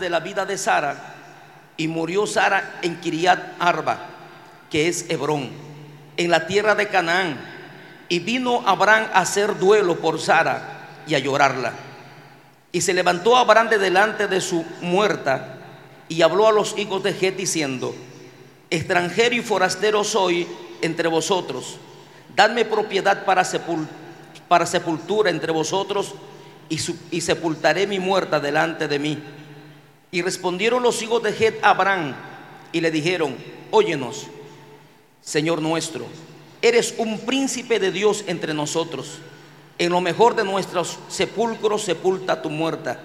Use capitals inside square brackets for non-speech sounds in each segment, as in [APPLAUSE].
De la vida de Sara y murió Sara en Kiriat Arba, que es Hebrón, en la tierra de Canaán. Y vino Abraham a hacer duelo por Sara y a llorarla. Y se levantó Abraham de delante de su muerta y habló a los hijos de Het diciendo, extranjero y forastero soy entre vosotros, dadme propiedad para, sepul- para sepultura entre vosotros y sepultaré mi muerta delante de mí. Y respondieron los hijos de Het a Abraham y le dijeron, óyenos, Señor nuestro, eres un príncipe de Dios entre nosotros. En lo mejor de nuestros sepulcros sepulta tu muerta.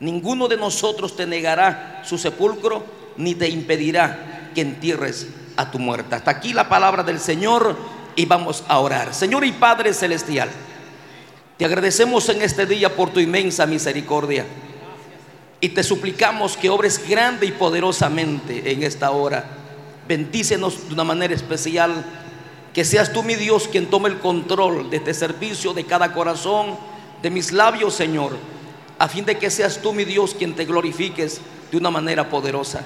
Ninguno de nosotros te negará su sepulcro ni te impedirá que entierres a tu muerta. Hasta aquí la palabra del Señor y vamos a orar. Señor y Padre Celestial, te agradecemos en este día por tu inmensa misericordia y te suplicamos que obres grande y poderosamente en esta hora. Bendícenos de una manera especial. Que seas tú, mi Dios, quien tome el control de este servicio, de cada corazón, de mis labios, Señor, a fin de que seas tú, mi Dios, quien te glorifiques de una manera poderosa.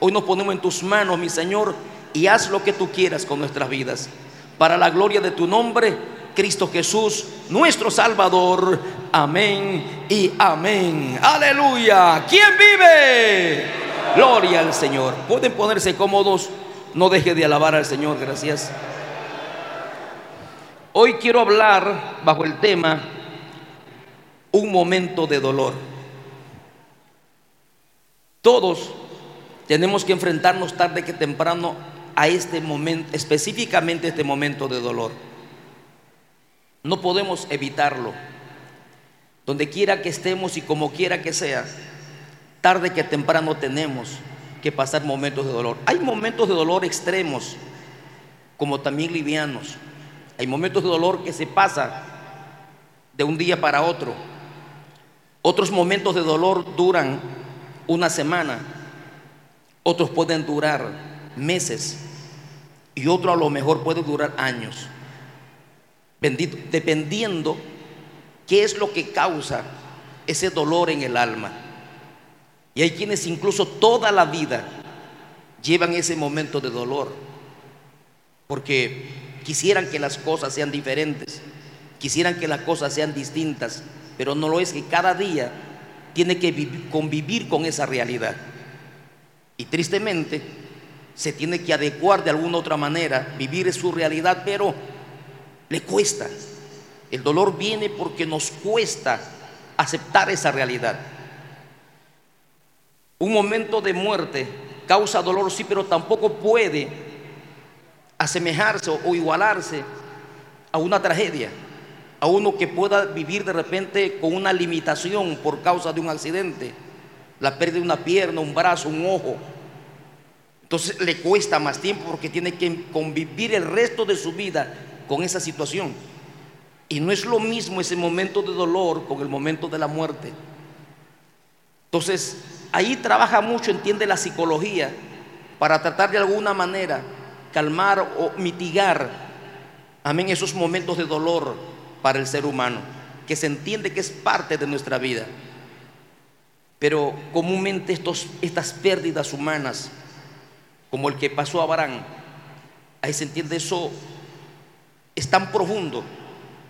Hoy nos ponemos en tus manos, mi Señor, y haz lo que tú quieras con nuestras vidas. Para la gloria de tu nombre, Cristo Jesús, nuestro Salvador. Amén y amén. Aleluya. ¿Quién vive? Gloria al Señor. Pueden ponerse cómodos. No deje de alabar al Señor. Gracias. Hoy quiero hablar bajo el tema un momento de dolor. Todos tenemos que enfrentarnos tarde que temprano a este momento, específicamente este momento de dolor. No podemos evitarlo. Donde quiera que estemos y como quiera que sea, tarde que temprano tenemos que pasar momentos de dolor. Hay momentos de dolor extremos, como también livianos. Hay momentos de dolor que se pasa de un día para otro. Otros momentos de dolor duran una semana. Otros pueden durar meses. Y otro a lo mejor puede durar años. Dependiendo qué es lo que causa ese dolor en el alma. Y hay quienes incluso toda la vida llevan ese momento de dolor. Porque quisieran que las cosas sean diferentes, quisieran que las cosas sean distintas, pero no lo es que cada día tiene que vivi- convivir con esa realidad. Y tristemente se tiene que adecuar de alguna otra manera, vivir su realidad, pero le cuesta. El dolor viene porque nos cuesta aceptar esa realidad. Un momento de muerte causa dolor, sí, pero tampoco puede asemejarse o igualarse a una tragedia, a uno que pueda vivir de repente con una limitación por causa de un accidente, la pérdida de una pierna, un brazo, un ojo. Entonces le cuesta más tiempo porque tiene que convivir el resto de su vida con esa situación. Y no es lo mismo ese momento de dolor con el momento de la muerte. Entonces, ahí trabaja mucho, entiende la psicología, para tratar de alguna manera calmar o mitigar, amén, esos momentos de dolor para el ser humano, que se entiende que es parte de nuestra vida. Pero comúnmente estos, estas pérdidas humanas, como el que pasó a Abraham, ahí se entiende eso, es tan profundo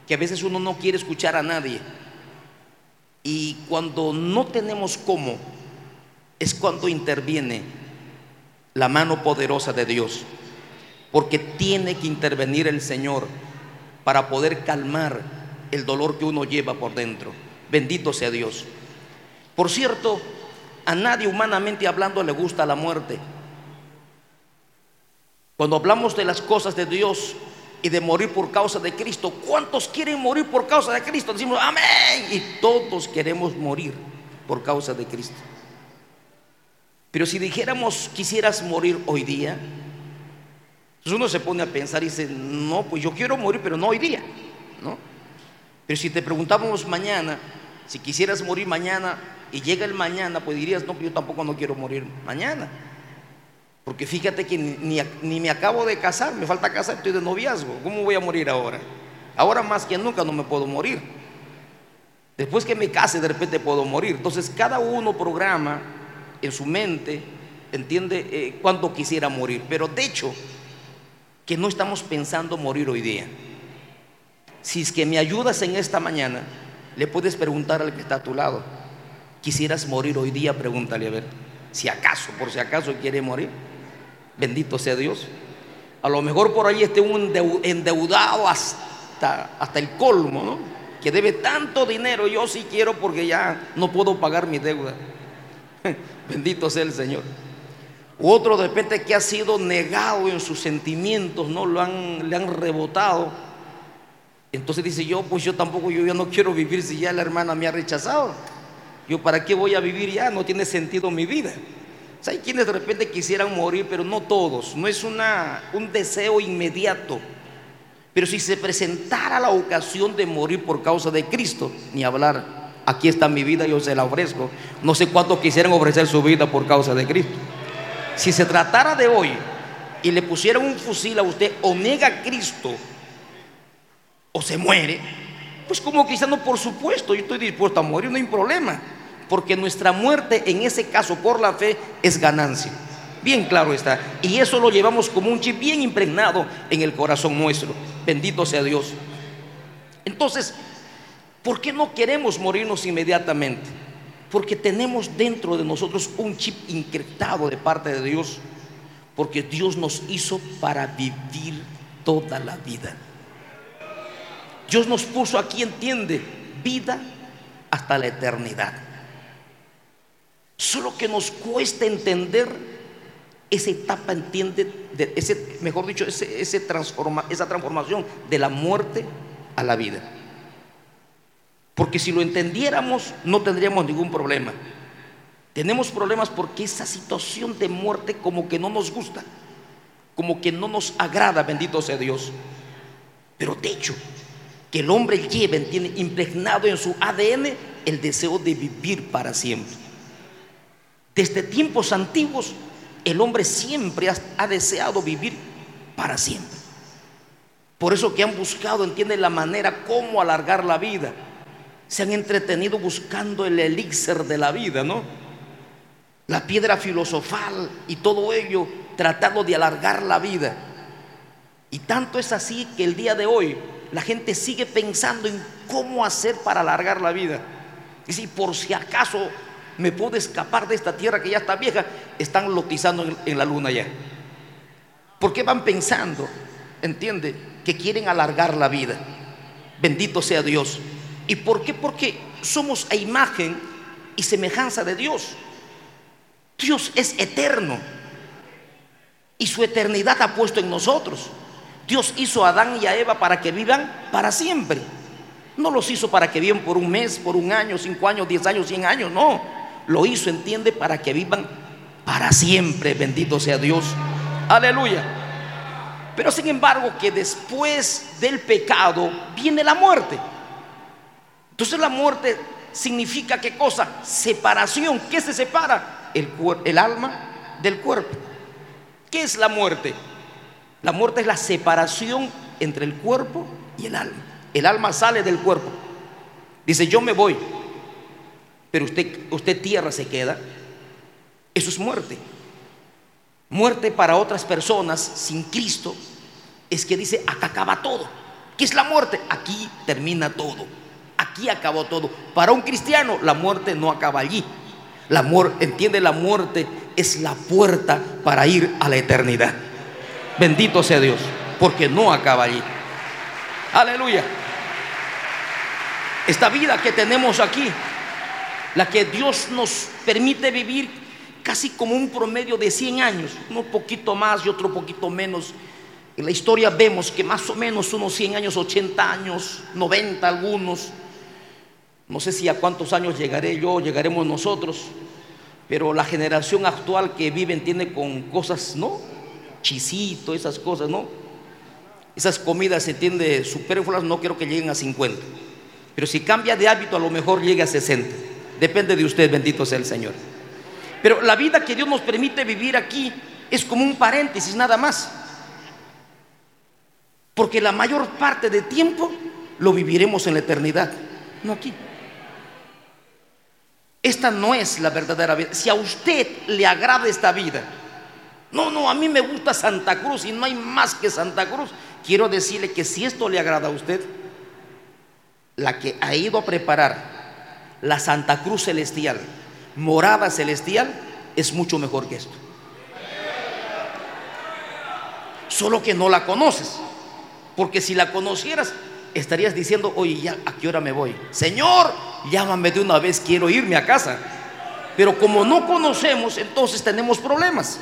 que a veces uno no quiere escuchar a nadie. Y cuando no tenemos cómo, es cuando interviene la mano poderosa de Dios. Porque tiene que intervenir el Señor para poder calmar el dolor que uno lleva por dentro. Bendito sea Dios. Por cierto, a nadie humanamente hablando le gusta la muerte. Cuando hablamos de las cosas de Dios y de morir por causa de Cristo, ¿cuántos quieren morir por causa de Cristo? Decimos, amén. Y todos queremos morir por causa de Cristo. Pero si dijéramos, quisieras morir hoy día, entonces uno se pone a pensar y dice, no, pues yo quiero morir, pero no hoy día, ¿no? Pero si te preguntamos mañana, si quisieras morir mañana y llega el mañana, pues dirías, no, pues yo tampoco no quiero morir mañana. Porque fíjate que ni, ni, me acabo de casar, me falta casar, estoy de noviazgo. ¿Cómo voy a morir ahora? Ahora más que nunca no me puedo morir. Después que me case, de repente puedo morir. Entonces cada uno programa en su mente, entiende eh, cuándo quisiera morir. Pero de hecho, que no estamos pensando morir hoy día. Si es que me ayudas en esta mañana, le puedes preguntar al que está a tu lado, ¿quisieras morir hoy día? Pregúntale a ver, si acaso, por si acaso quiere morir. Bendito sea Dios. A lo mejor por ahí esté un endeudado hasta, hasta el colmo, ¿no? Que debe tanto dinero, yo sí quiero porque ya no puedo pagar mi deuda. [LAUGHS] Bendito sea el Señor. otro de repente que ha sido negado en sus sentimientos, ¿no? Lo han, le han rebotado. Entonces dice yo, pues yo tampoco, yo ya no quiero vivir si ya la hermana me ha rechazado. Yo para qué voy a vivir ya, no tiene sentido mi vida. Hay quienes de repente quisieran morir, pero no todos. No es una, un deseo inmediato. Pero si se presentara la ocasión de morir por causa de Cristo, ni hablar aquí está mi vida, yo se la ofrezco. No sé cuántos quisieran ofrecer su vida por causa de Cristo. Si se tratara de hoy y le pusieran un fusil a usted, o nega a Cristo, o se muere, pues como quizá no, por supuesto, yo estoy dispuesto a morir, no hay problema. Porque nuestra muerte en ese caso por la fe es ganancia. Bien claro está. Y eso lo llevamos como un chip bien impregnado en el corazón nuestro. Bendito sea Dios. Entonces, ¿Por qué no queremos morirnos inmediatamente? Porque tenemos dentro de nosotros un chip incretado de parte de Dios. Porque Dios nos hizo para vivir toda la vida. Dios nos puso aquí, entiende, vida hasta la eternidad. Solo que nos cuesta entender esa etapa, entiende, de ese, mejor dicho, ese, transforma, esa transformación de la muerte a la vida. Porque si lo entendiéramos no tendríamos ningún problema. Tenemos problemas porque esa situación de muerte como que no nos gusta, como que no nos agrada, bendito sea Dios. Pero de hecho, que el hombre lleve, tiene impregnado en su ADN el deseo de vivir para siempre. Desde tiempos antiguos, el hombre siempre ha, deseado vivir para siempre. Por eso que han buscado, entiende la manera cómo alargar la vida se han entretenido buscando el elixir de la vida, ¿no? La piedra filosofal y todo ello tratando de alargar la vida. Y tanto es así que el día de hoy la gente sigue pensando en cómo hacer para alargar la vida. Y si por si acaso me puedo escapar de esta tierra que ya está vieja, están lotizando en, la luna ya. ¿Por qué van pensando, entiende, que quieren alargar la vida? Bendito sea Dios. ¿Y por qué? Porque somos a imagen y semejanza de Dios. Dios es eterno y su eternidad ha puesto en nosotros. Dios hizo a Adán y a Eva para que vivan para siempre. No los hizo para que vivan por un mes, por un año, cinco años, diez años, cien años. No, lo hizo, entiende, para que vivan para siempre. Bendito sea Dios. Aleluya. Pero sin embargo que después del pecado viene la muerte. Entonces la muerte significa qué cosa? Separación. ¿Qué se separa? El, el alma del cuerpo. ¿Qué es la muerte? La muerte es la separación entre el cuerpo y el alma. El alma sale del cuerpo. Dice, yo me voy, pero usted, usted tierra se queda. Eso es muerte. Muerte para otras personas sin Cristo es que dice, acá acaba todo. ¿Qué es la muerte? Aquí termina todo. Aquí acabó todo. Para un cristiano la muerte no acaba allí. La amor, entiende, la muerte es la puerta para ir a la eternidad. Bendito sea Dios, porque no acaba allí. Aleluya. Esta vida que tenemos aquí, la que Dios nos permite vivir, casi como un promedio de 100 años, uno poquito más y otro poquito menos. En la historia vemos que más o menos unos 100 años, 80 años, 90 algunos. No sé si a cuántos años llegaré yo, llegaremos nosotros, pero la generación actual que vive tiene con cosas, ¿no? Chisito, esas cosas, ¿no? Esas comidas se entiende superfluas, no quiero que lleguen a 50. Pero si cambia de hábito, a lo mejor llegue a 60. Depende de usted, bendito sea el Señor. Pero la vida que Dios nos permite vivir aquí es como un paréntesis nada más. Porque la mayor parte de tiempo lo viviremos en la eternidad, no aquí. Esta no es la verdadera vida. Si a usted le agrada esta vida, no, no, a mí me gusta Santa Cruz y no hay más que Santa Cruz. Quiero decirle que si esto le agrada a usted, la que ha ido a preparar la Santa Cruz Celestial, morada celestial, es mucho mejor que esto. Solo que no la conoces. Porque si la conocieras, estarías diciendo, oye, ya, ¿a qué hora me voy? Señor, llámame de una vez, quiero irme a casa. Pero como no conocemos, entonces tenemos problemas.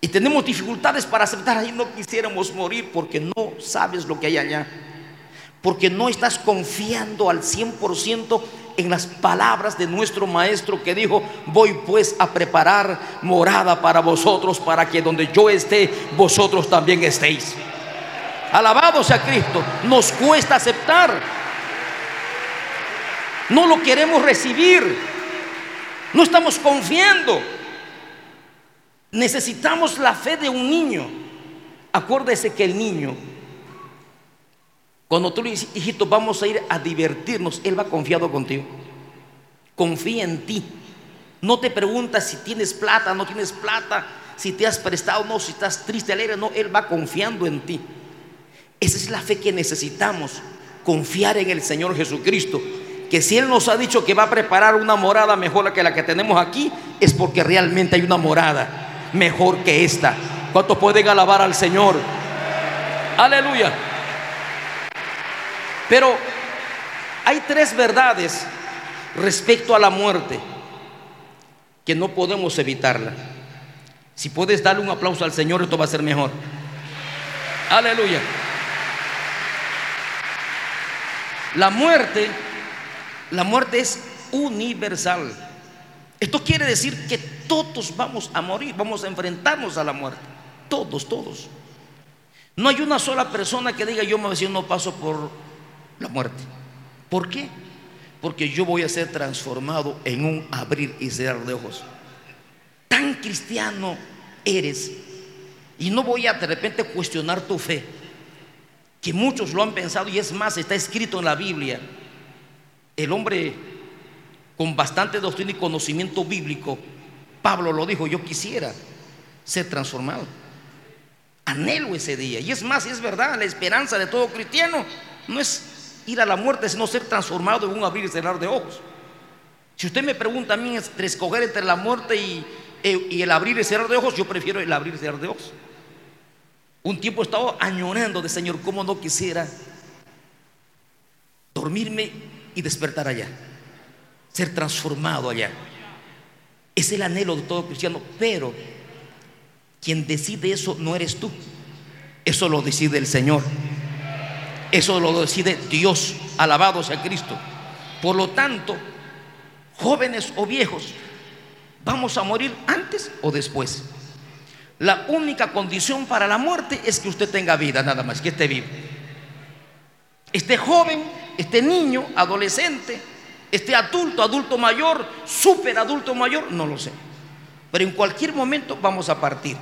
Y tenemos dificultades para aceptar, ahí no quisiéramos morir porque no sabes lo que hay allá. Porque no estás confiando al 100% en las palabras de nuestro maestro que dijo, voy pues a preparar morada para vosotros, para que donde yo esté, vosotros también estéis. Alabado sea Cristo. Nos cuesta aceptar. No lo queremos recibir. No estamos confiando. Necesitamos la fe de un niño. Acuérdese que el niño, cuando tú le dices, hijito, vamos a ir a divertirnos, él va confiado contigo. Confía en ti. No te pregunta si tienes plata, no tienes plata, si te has prestado, no, si estás triste, alegre, no, él va confiando en ti. Esa es la fe que necesitamos, confiar en el Señor Jesucristo. Que si Él nos ha dicho que va a preparar una morada mejor que la que tenemos aquí, es porque realmente hay una morada mejor que esta. ¿Cuántos pueden alabar al Señor? Aleluya. Pero hay tres verdades respecto a la muerte que no podemos evitarla. Si puedes darle un aplauso al Señor, esto va a ser mejor. Aleluya. La muerte, la muerte es universal. Esto quiere decir que todos vamos a morir, vamos a enfrentarnos a la muerte. Todos, todos. No hay una sola persona que diga yo me no paso por la muerte. ¿Por qué? Porque yo voy a ser transformado en un abrir y cerrar de ojos. Tan cristiano eres y no voy a de repente cuestionar tu fe que muchos lo han pensado y es más, está escrito en la Biblia. El hombre con bastante doctrina y conocimiento bíblico, Pablo lo dijo, yo quisiera ser transformado. Anhelo ese día. Y es más, es verdad, la esperanza de todo cristiano no es ir a la muerte, sino ser transformado en un abrir y cerrar de ojos. Si usted me pregunta a mí entre escoger entre la muerte y, eh, y el abrir y cerrar de ojos, yo prefiero el abrir y cerrar de ojos. Un tiempo he estado añorando de Señor, cómo no quisiera dormirme y despertar allá, ser transformado allá. Es el anhelo de todo cristiano, pero quien decide eso no eres tú, eso lo decide el Señor, eso lo decide Dios, alabado sea Cristo. Por lo tanto, jóvenes o viejos, vamos a morir antes o después. La única condición para la muerte es que usted tenga vida, nada más, que esté vivo. Este joven, este niño, adolescente, este adulto, adulto mayor, super adulto mayor, no lo sé. Pero en cualquier momento vamos a partir.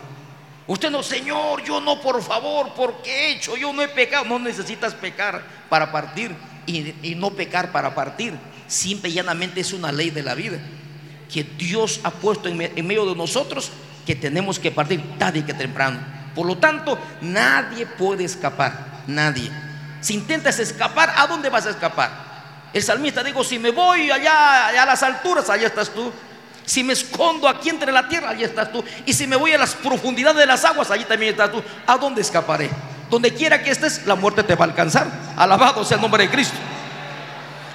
Usted no, Señor, yo no, por favor, porque he hecho, yo no he pecado. No necesitas pecar para partir y, no pecar para partir. Simple y llanamente es una ley de la vida que Dios ha puesto en medio de nosotros que tenemos que partir tarde que temprano. Por lo tanto, nadie puede escapar, nadie. Si intentas escapar, ¿a dónde vas a escapar? El salmista dijo, si me voy allá, a las alturas, allá estás tú. Si me escondo aquí entre la tierra, allí estás tú. Y si me voy a las profundidades de las aguas, allí también estás tú. ¿A dónde escaparé? Donde quiera que estés, la muerte te va a alcanzar. Alabado sea el nombre de Cristo.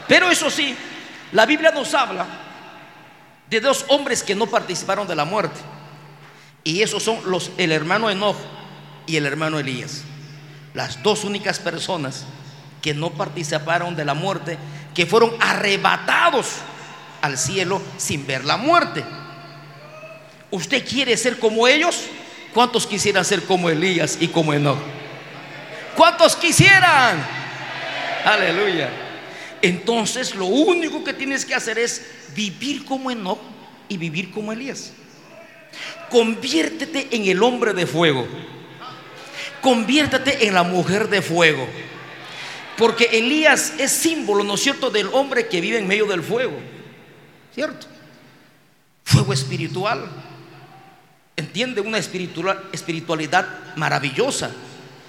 Pero eso sí, la Biblia nos habla de dos hombres que no participaron de la muerte. Y esos son los, el hermano Enoch y el hermano Elías. Las dos únicas personas que no participaron de la muerte, que fueron arrebatados al cielo sin ver la muerte. ¿Usted quiere ser como ellos? ¿Cuántos quisieran ser como Elías y como Enoch? ¿Cuántos quisieran? Aleluya. Entonces lo único que tienes que hacer es vivir como Enoch y vivir como Elías. Conviértete en el hombre de fuego. Conviértete en la mujer de fuego. Porque Elías es símbolo, ¿no es cierto?, del hombre que vive en medio del fuego. ¿Cierto? Fuego espiritual. Entiende una espiritualidad maravillosa.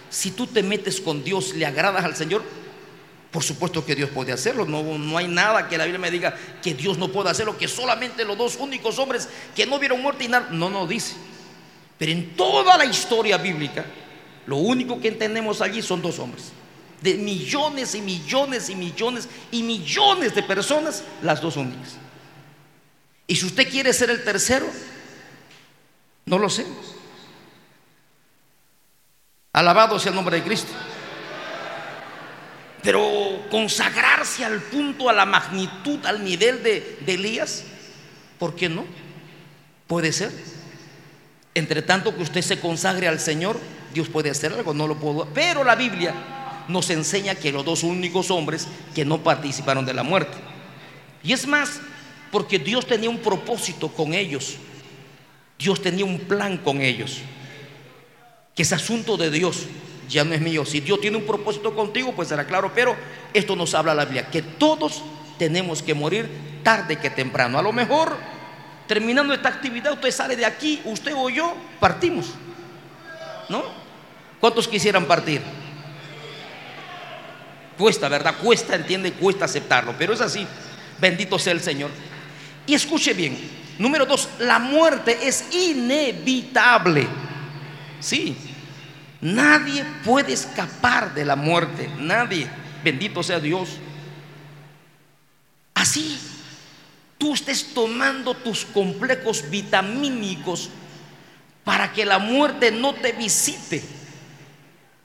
Si tú te metes con Dios, le agradas al Señor, por supuesto que Dios puede hacerlo. No, no hay nada que la Biblia me diga que Dios no pueda hacerlo, que solamente los dos únicos hombres que no vieron muerte y nada. No, no dice. Pero en toda la historia bíblica, lo único que entendemos allí son dos hombres. De millones y millones y millones y millones de personas, las dos únicas. Y si usted quiere ser el tercero, no lo sé. Alabado sea el nombre de Cristo. Pero consagrarse al punto, a la magnitud, al nivel de, Elías, ¿por qué no? Puede ser. Entre tanto que usted se consagre al Señor, Dios puede hacer algo, no lo puedo. Pero la Biblia nos enseña que los dos únicos hombres que no participaron de la muerte. Y es más, porque Dios tenía un propósito con ellos. Dios tenía un plan con ellos. Que es asunto de Dios ya no es mío. Si Dios tiene un propósito contigo, pues será claro. Pero esto nos habla la Biblia, que todos tenemos que morir tarde que temprano. A lo mejor, terminando esta actividad, usted sale de aquí, usted o yo, partimos. ¿No? ¿Cuántos quisieran partir? Cuesta, ¿verdad? Cuesta, entiende, cuesta aceptarlo, pero es así. Bendito sea el Señor. Y escuche bien, número dos, la muerte es inevitable. Sí, Nadie puede escapar de la muerte, nadie. Bendito sea Dios. Así, tú estés tomando tus complejos vitamínicos para que la muerte no te visite.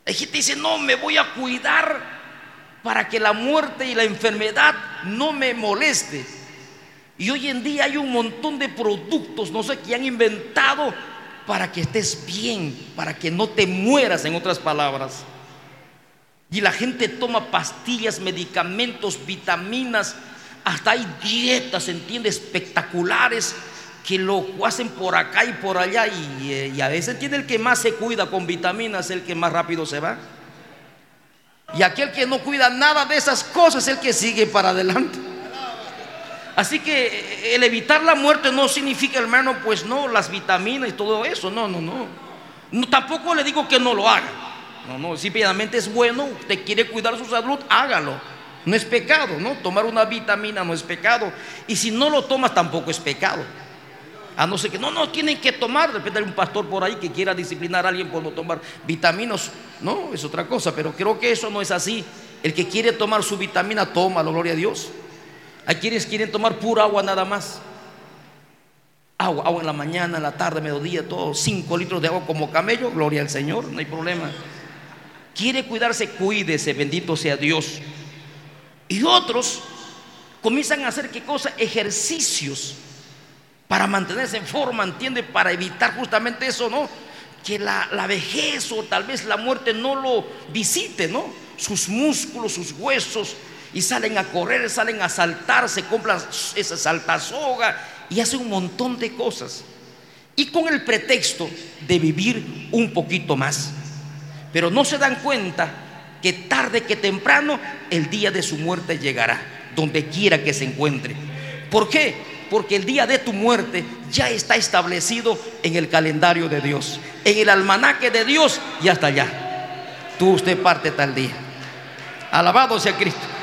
Hay gente dice, no, me voy a cuidar para que la muerte y la enfermedad no me moleste. Y hoy en día hay un montón de productos, no sé, que han inventado para que estés bien, para que no te mueras, en otras palabras. Y la gente toma pastillas, medicamentos, vitaminas, hasta hay dietas, entiende, espectaculares que lo hacen por acá y por allá y, eh, a veces entiende el que más se cuida con vitaminas, el que más rápido se va. Y aquel que no cuida nada de esas cosas, el que sigue para adelante. Así que eh, el evitar la muerte no significa, hermano, pues no, las vitaminas y todo eso. No, no, no. tampoco le digo que no lo haga. No, no, simplemente es bueno, usted quiere cuidar su salud, hágalo. No es pecado, ¿no? Tomar una vitamina no es pecado. Y si no lo tomas, tampoco es pecado. A no ser que no, no, tienen que tomar. De repente hay un pastor por ahí que quiera disciplinar a alguien por no tomar vitaminas. No, es otra cosa, pero creo que eso no es así. El que quiere tomar su vitamina, tómalo, gloria a Dios. Hay quienes quieren tomar pura agua nada más. Agua, agua en la mañana, en la tarde, mediodía, todo. Cinco litros de agua como camello, gloria al Señor, no hay problema. Quiere cuidarse, cuídese, bendito sea Dios. Y otros comienzan a hacer qué cosa? Ejercicios para mantenerse en forma, ¿entiende? Para evitar justamente eso, ¿no? Que la, la vejez o tal vez la muerte no lo visite, ¿no? Sus músculos, sus huesos, y salen a correr, salen a saltar, se compran esa saltasoga y hacen un montón de cosas. Y con el pretexto de vivir un poquito más. Pero no se dan cuenta que tarde que temprano el día de su muerte llegará, donde quiera que se encuentre. ¿Por qué? Porque el día de tu muerte ya está establecido en el calendario de Dios, en el almanaque de Dios y hasta allá. Tú usted parte tal día. Alabado sea Cristo.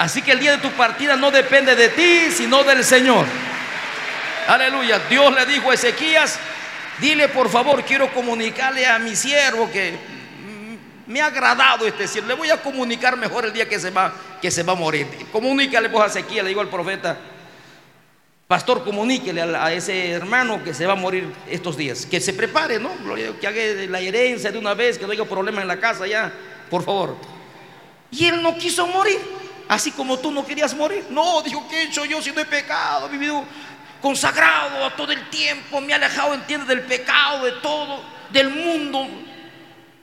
Así que el día de tu partida no depende de ti, sino del Señor. Aleluya. Dios le dijo a Ezequías, dile por favor, quiero comunicarle a mi siervo que me ha agradado este siervo. Le voy a comunicar mejor el día que se va, que se va a morir. Comunícale pues a Ezequías, le digo al profeta. Pastor, comuníquele a, ese hermano que se va a morir estos días. Que se prepare, ¿no? Que haga la herencia de una vez, que no haya problema en la casa ya, por favor. Y él no quiso morir, así como tú no querías morir. No, dijo, ¿qué he hecho yo si no he pecado? He vivido consagrado a todo el tiempo, me he alejado, entiende, del pecado, de todo, del mundo.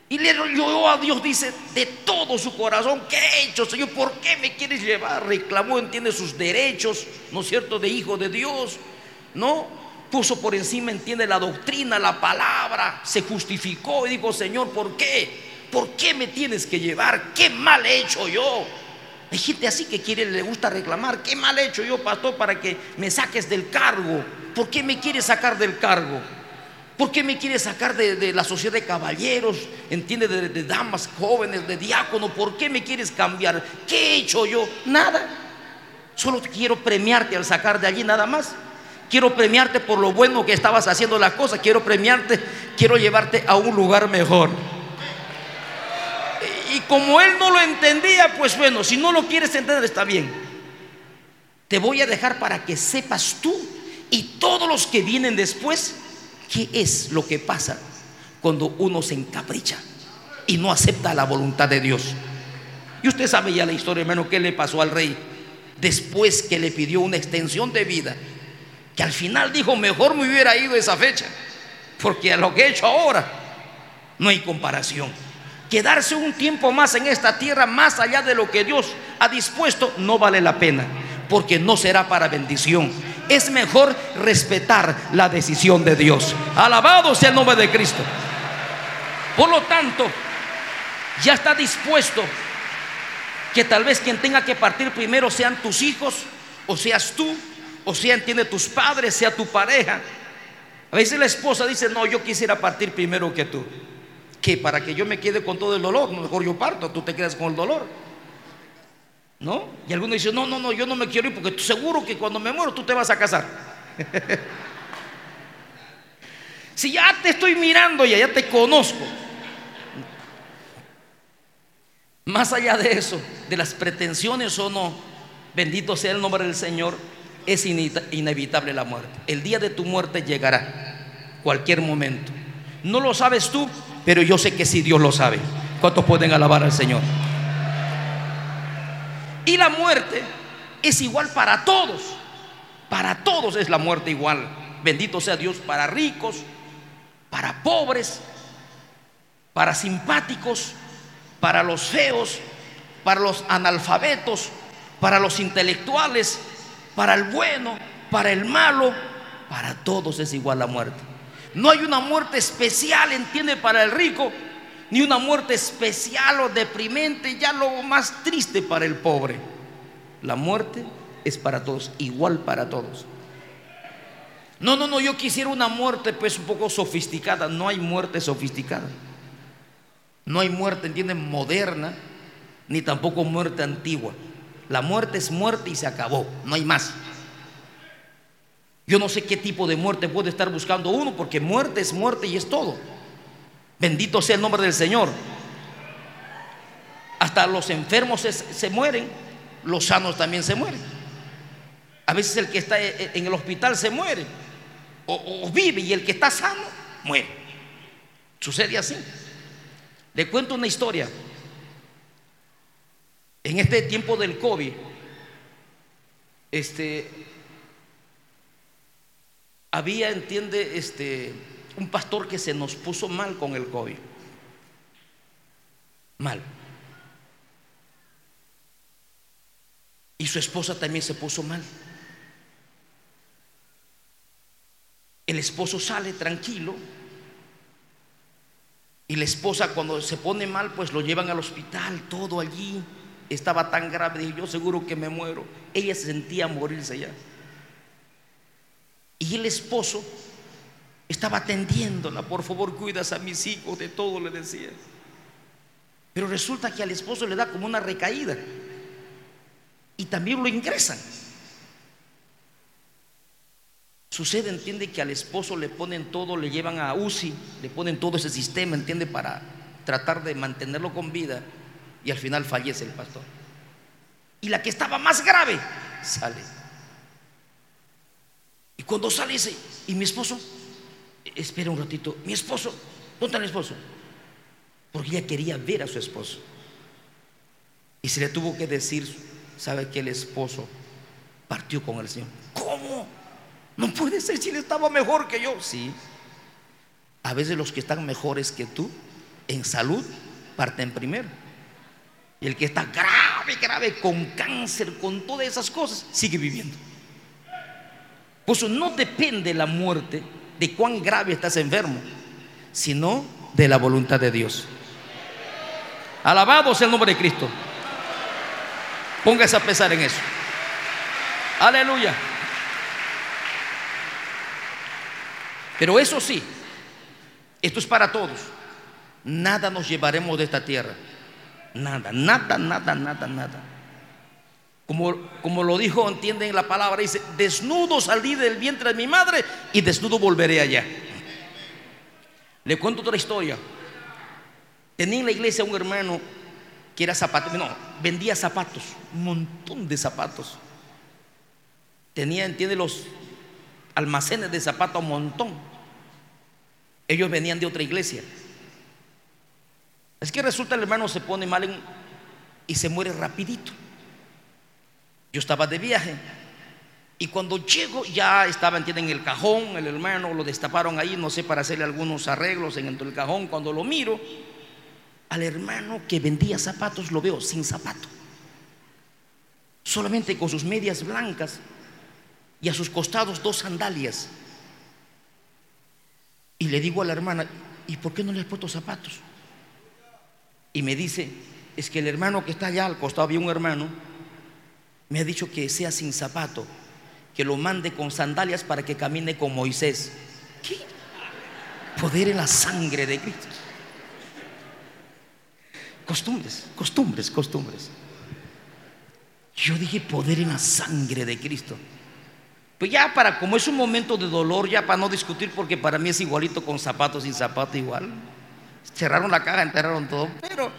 Y le oyó a Dios, dice, de todo su corazón, ¿qué he hecho, Señor? ¿Por qué me quieres llevar? Reclamó, entiende, sus derechos, ¿no es cierto?, de hijo de Dios, ¿no? Puso por encima, entiende, la doctrina, la palabra, se justificó y dijo, Señor, ¿por qué? ¿Por qué me tienes que llevar? ¿Qué mal he hecho yo? Hay gente así que quiere, le gusta reclamar, ¿qué mal he hecho yo, pastor, para que me saques del cargo? ¿Por qué me quieres sacar del cargo? ¿Por qué me quiere sacar de, la sociedad de caballeros? ¿Entiende? De, damas jóvenes, de diácono. ¿Por qué me quieres cambiar? ¿Qué he hecho yo? Nada. Solo quiero premiarte al sacar de allí nada más. Quiero premiarte por lo bueno que estabas haciendo la cosa. Quiero premiarte, quiero llevarte a un lugar mejor. Y como él no lo entendía, pues bueno, si no lo quieres entender está bien. Te voy a dejar para que sepas tú y todos los que vienen después ¿Qué es lo que pasa cuando uno se encapricha y no acepta la voluntad de Dios? Y usted sabe ya la historia, hermano, qué le pasó al rey después que le pidió una extensión de vida, que al final dijo, mejor me hubiera ido esa fecha, porque a lo que he hecho ahora no hay comparación. Quedarse un tiempo más en esta tierra, más allá de lo que Dios ha dispuesto, no vale la pena, porque no será para bendición, es mejor respetar la decisión de Dios. Alabado sea el nombre de Cristo. Por lo tanto, ya está dispuesto que tal vez quien tenga que partir primero sean tus hijos, o seas tú, o sea, entiende tus padres, sea tu pareja. A veces la esposa dice, no, yo quisiera partir primero que tú. Que para que yo me quede con todo el dolor, mejor yo parto, tú te quedas con el dolor. ¿No? Y algunos dicen, no, no, no, yo no me quiero ir porque seguro que cuando me muero tú te vas a casar. [LAUGHS] si ya te estoy mirando ya, ya te conozco. Más allá de eso, de las pretensiones o no, bendito sea el nombre del Señor, es inevitable la muerte. El día de tu muerte llegará, cualquier momento. No lo sabes tú, pero yo sé que si Dios lo sabe. ¿Cuántos pueden alabar al Señor? Y la muerte es igual para todos. Para todos es la muerte igual. Bendito sea Dios para ricos, para pobres, para simpáticos, para los feos, para los analfabetos, para los intelectuales, para el bueno, para el malo, para todos es igual la muerte. No hay una muerte especial, entiende, para el rico, ni una muerte especial o deprimente, ya lo más triste para el pobre. La muerte es para todos, igual para todos. No, no, no, yo quisiera una muerte pues un poco sofisticada. No hay muerte sofisticada. No hay muerte, ¿entienden? Moderna, ni tampoco muerte antigua. La muerte es muerte y se acabó, no hay más. Yo no sé qué tipo de muerte puede estar buscando uno, porque muerte es muerte y es todo. Bendito sea el nombre del Señor. Hasta los enfermos se, mueren, los sanos también se mueren. A veces el que está en el hospital se muere o, o vive y el que está sano muere. Sucede así. Le cuento una historia. En este tiempo del COVID, este, había, entiende, este, un pastor que se nos puso mal con el COVID. Mal. Y su esposa también se puso mal. El esposo sale tranquilo y la esposa cuando se pone mal pues lo llevan al hospital, todo allí. Estaba tan grave, dije yo seguro que me muero. Ella se sentía morirse ya. Y el esposo estaba atendiéndola, por favor cuidas a mis hijos, de todo le decía. Pero resulta que al esposo le da como una recaída y también lo ingresan. Sucede, entiende que al esposo le ponen todo, le llevan a UCI, le ponen todo ese sistema, entiende, para tratar de mantenerlo con vida y al final fallece el pastor. Y la que estaba más grave sale. Cuando sale dice, ¿y mi esposo? Espera un ratito, mi esposo, ¿dónde está el esposo? Porque ella quería ver a su esposo. Y se le tuvo que decir, ¿sabe que el esposo partió con el Señor? ¿Cómo? No puede ser si él estaba mejor que yo. Sí. A veces los que están mejores que tú en salud parten primero. Y el que está grave, grave, con cáncer, con todas esas cosas, sigue viviendo. Por eso no depende la muerte de cuán grave estás enfermo, sino de la voluntad de Dios. Alabado sea el nombre de Cristo. Póngase a pensar en eso. Aleluya. Pero eso sí, esto es para todos. Nada nos llevaremos de esta tierra. Nada, nada, nada, nada, nada. Como, como lo dijo, entienden la palabra, dice, desnudo salí del vientre de mi madre y desnudo volveré allá. Le cuento otra historia. Tenía en la iglesia un hermano que era zapatero, no, vendía zapatos, un montón de zapatos. Tenía, entiende, los almacenes de zapatos un montón. Ellos venían de otra iglesia. Es que resulta el hermano se pone mal y se muere rapidito. Yo estaba de viaje y cuando llego ya estaba, entienden, en el cajón, el hermano lo destaparon ahí, no sé, para hacerle algunos arreglos en el cajón. Cuando lo miro, al hermano que vendía zapatos lo veo sin zapato, solamente con sus medias blancas y a sus costados dos sandalias. Y le digo a la hermana, ¿y por qué no le has puesto zapatos? Y me dice, es que el hermano que está allá al costado, había un hermano, me ha dicho que sea sin zapato, que lo mande con sandalias para que camine con Moisés. ¿Qué? Poder en la sangre de Cristo. Costumbres, costumbres, costumbres. Yo dije poder en la sangre de Cristo. Pues ya para, como es un momento de dolor, ya para no discutir, porque para mí es igualito con zapatos sin zapato igual. Cerraron la caja, enterraron todo. Pero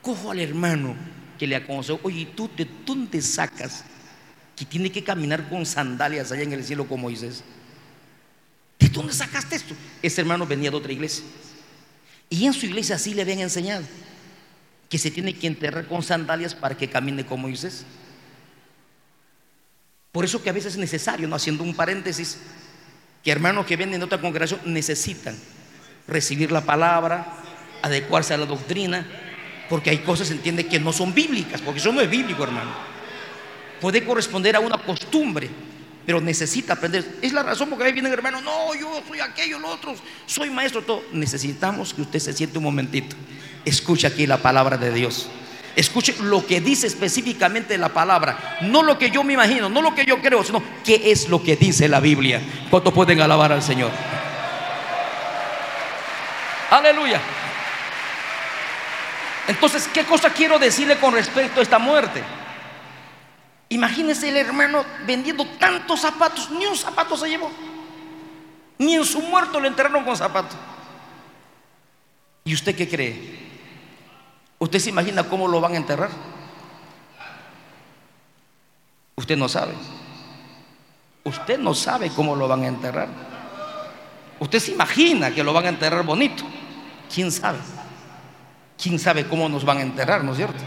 cojo al hermano que le aconsejó, oye, ¿tú de dónde sacas que tiene que caminar con sandalias allá en el cielo como Moisés? ¿De dónde sacaste esto? Ese hermano venía de otra iglesia. Y en su iglesia así le habían enseñado que se tiene que enterrar con sandalias para que camine como Moisés. Por eso que a veces es necesario, no haciendo un paréntesis, que hermanos que vienen de otra congregación necesitan recibir la palabra, adecuarse a la doctrina, porque hay cosas, entiende, que no son bíblicas, porque eso no es bíblico, hermano. Puede corresponder a una costumbre, pero necesita aprender. Es la razón porque ahí vienen hermanos, no, yo soy aquello, los otros, soy maestro, todo. Necesitamos que usted se siente un momentito. Escuche aquí la palabra de Dios. Escuche lo que dice específicamente la palabra. No lo que yo me imagino, no lo que yo creo, sino qué es lo que dice la Biblia. ¿Cuánto pueden alabar al Señor? Aleluya. Entonces, ¿qué cosa quiero decirle con respecto a esta muerte? Imagínese el hermano vendiendo tantos zapatos, ni un zapato se llevó. Ni en su muerto le enterraron con zapatos. ¿Y usted qué cree? ¿Usted se imagina cómo lo van a enterrar? Usted no sabe. Usted no sabe cómo lo van a enterrar. Usted se imagina que lo van a enterrar bonito. ¿Quién sabe? ¿Quién sabe cómo nos van a enterrar, no es cierto?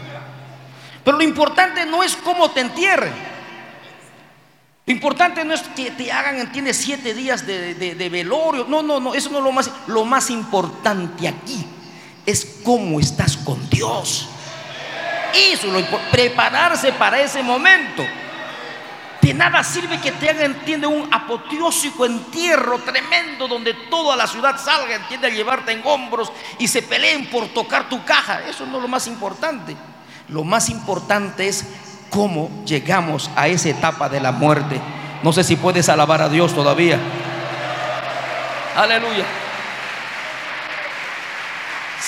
Pero lo importante no es cómo te entierren. Lo importante no es que te hagan, entiende, siete días de, de velorio. No, no, no, eso no es lo más. Lo más importante aquí es cómo estás con Dios. Eso lo prepararse para ese momento. De nada sirve que te hagan, entiende, un apoteósico entierro tremendo donde toda la ciudad salga, entiende, a llevarte en hombros y se peleen por tocar tu caja. Eso no es lo más importante. Lo más importante es cómo llegamos a esa etapa de la muerte. No sé si puedes alabar a Dios todavía. Aleluya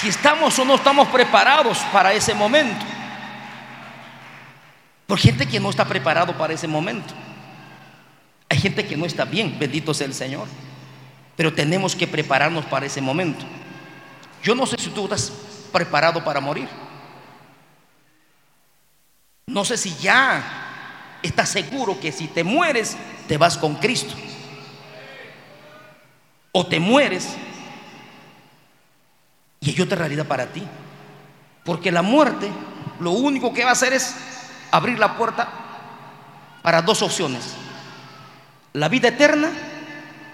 si estamos o no estamos preparados para ese momento. Por gente que no está preparado para ese momento. Hay gente que no está bien, bendito sea el Señor. Pero tenemos que prepararnos para ese momento. Yo no sé si tú estás preparado para morir. No sé si ya estás seguro que si te mueres, te vas con Cristo. o te mueres y hay otra realidad para ti. Porque la muerte lo único que va a hacer es abrir la puerta para dos opciones. La vida eterna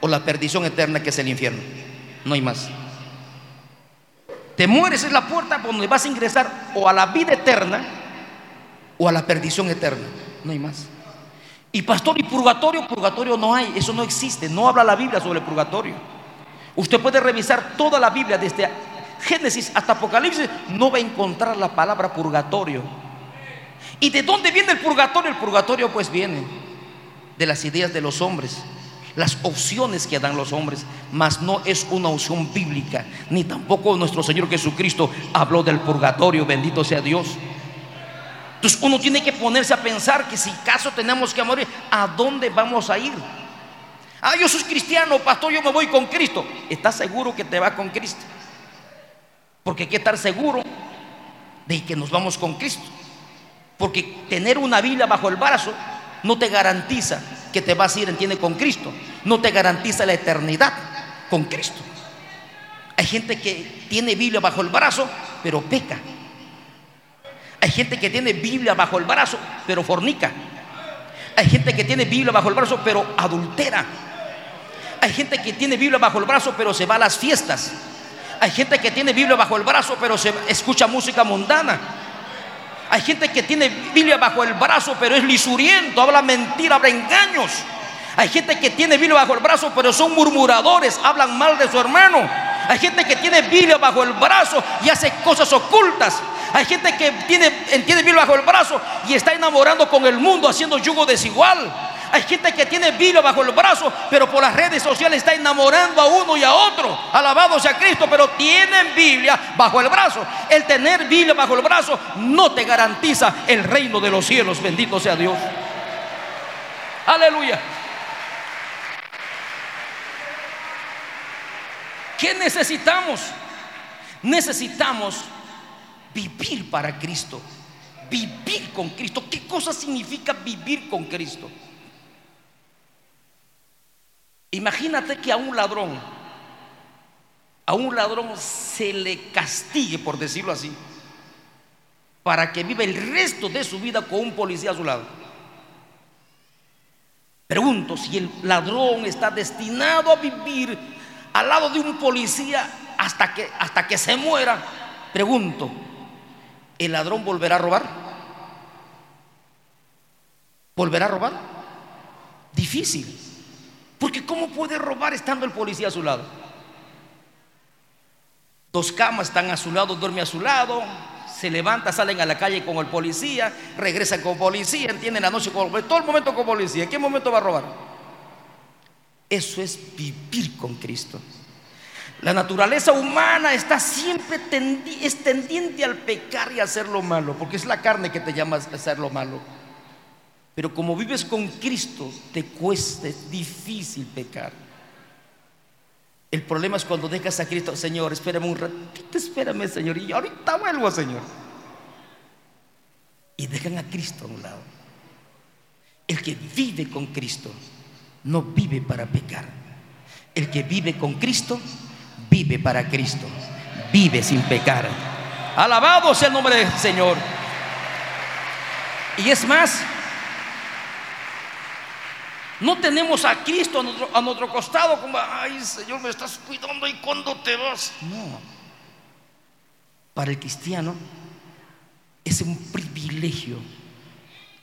o la perdición eterna que es el infierno. No hay más. Te mueres en la puerta donde vas a ingresar o a la vida eterna o a la perdición eterna. No hay más. Y pastor, ¿y purgatorio? Purgatorio no hay, eso no existe. No habla la Biblia sobre purgatorio. Usted puede revisar toda la Biblia desde Génesis hasta Apocalipsis, no va a encontrar la palabra purgatorio. ¿Y de dónde viene el purgatorio? El purgatorio pues viene de las ideas de los hombres, las opciones que dan los hombres, mas no es una opción bíblica, ni tampoco nuestro Señor Jesucristo habló del purgatorio, bendito sea Dios. Entonces uno tiene que ponerse a pensar que si caso tenemos que morir, ¿a dónde vamos a ir? Ah, yo soy cristiano, pastor, yo me voy con Cristo. ¿Estás seguro que te va con Cristo? Porque hay que estar seguro de que nos vamos con Cristo. Porque tener una Biblia bajo el brazo no te garantiza que te vas a ir, entiende, con Cristo. No te garantiza la eternidad con Cristo. Hay gente que tiene Biblia bajo el brazo, pero peca. Hay gente que tiene Biblia bajo el brazo, pero fornica. Hay gente que tiene Biblia bajo el brazo, pero adultera. Hay gente que tiene Biblia bajo el brazo, pero se va a las fiestas. Hay gente que tiene Biblia bajo el brazo, pero se escucha música mundana. Hay gente que tiene Biblia bajo el brazo, pero es lisuriento, habla mentira, habla engaños. Hay gente que tiene Biblia bajo el brazo, pero son murmuradores, hablan mal de su hermano. Hay gente que tiene Biblia bajo el brazo y hace cosas ocultas. Hay gente que tiene, tiene Biblia bajo el brazo y está enamorando con el mundo, haciendo yugo desigual. Hay gente que tiene Biblia bajo el brazo, pero por las redes sociales está enamorando a uno y a otro. Alabado sea Cristo, pero tienen Biblia bajo el brazo. El tener Biblia bajo el brazo no te garantiza el reino de los cielos. Bendito sea Dios. Aleluya. ¿Qué necesitamos? Necesitamos vivir para Cristo. Vivir con Cristo. ¿Qué cosa significa vivir con Cristo? Imagínate que a un ladrón, a un ladrón se le castigue, por decirlo así, para que viva el resto de su vida con un policía a su lado. Pregunto si el ladrón está destinado a vivir al lado de un policía hasta que, hasta que se muera. Pregunto, ¿el ladrón volverá a robar? ¿Volverá a robar? Difícil. Porque ¿cómo puede robar estando el policía a su lado? Dos camas están a su lado, duerme a su lado, se levanta, salen a la calle con el policía, regresan con policía, entienden la noche con todo el momento con policía. ¿En qué momento va a robar? Eso es vivir con Cristo. La naturaleza humana está siempre es tendiente al pecar y a hacer lo malo, porque es la carne que te llama a hacer lo malo. Pero como vives con Cristo, te cuesta, es difícil pecar. El problema es cuando dejas a Cristo, Señor, espérame un ratito, espérame, Señor, y ahorita vuelvo, Señor. Y dejan a Cristo a un lado. El que vive con Cristo no vive para pecar. El que vive con Cristo vive para Cristo. Vive sin pecar. Alabado sea el nombre del Señor. Y es más, no tenemos a Cristo a nuestro, costado como, ay Señor, me estás cuidando y cuando te vas. No. Para el cristiano es un privilegio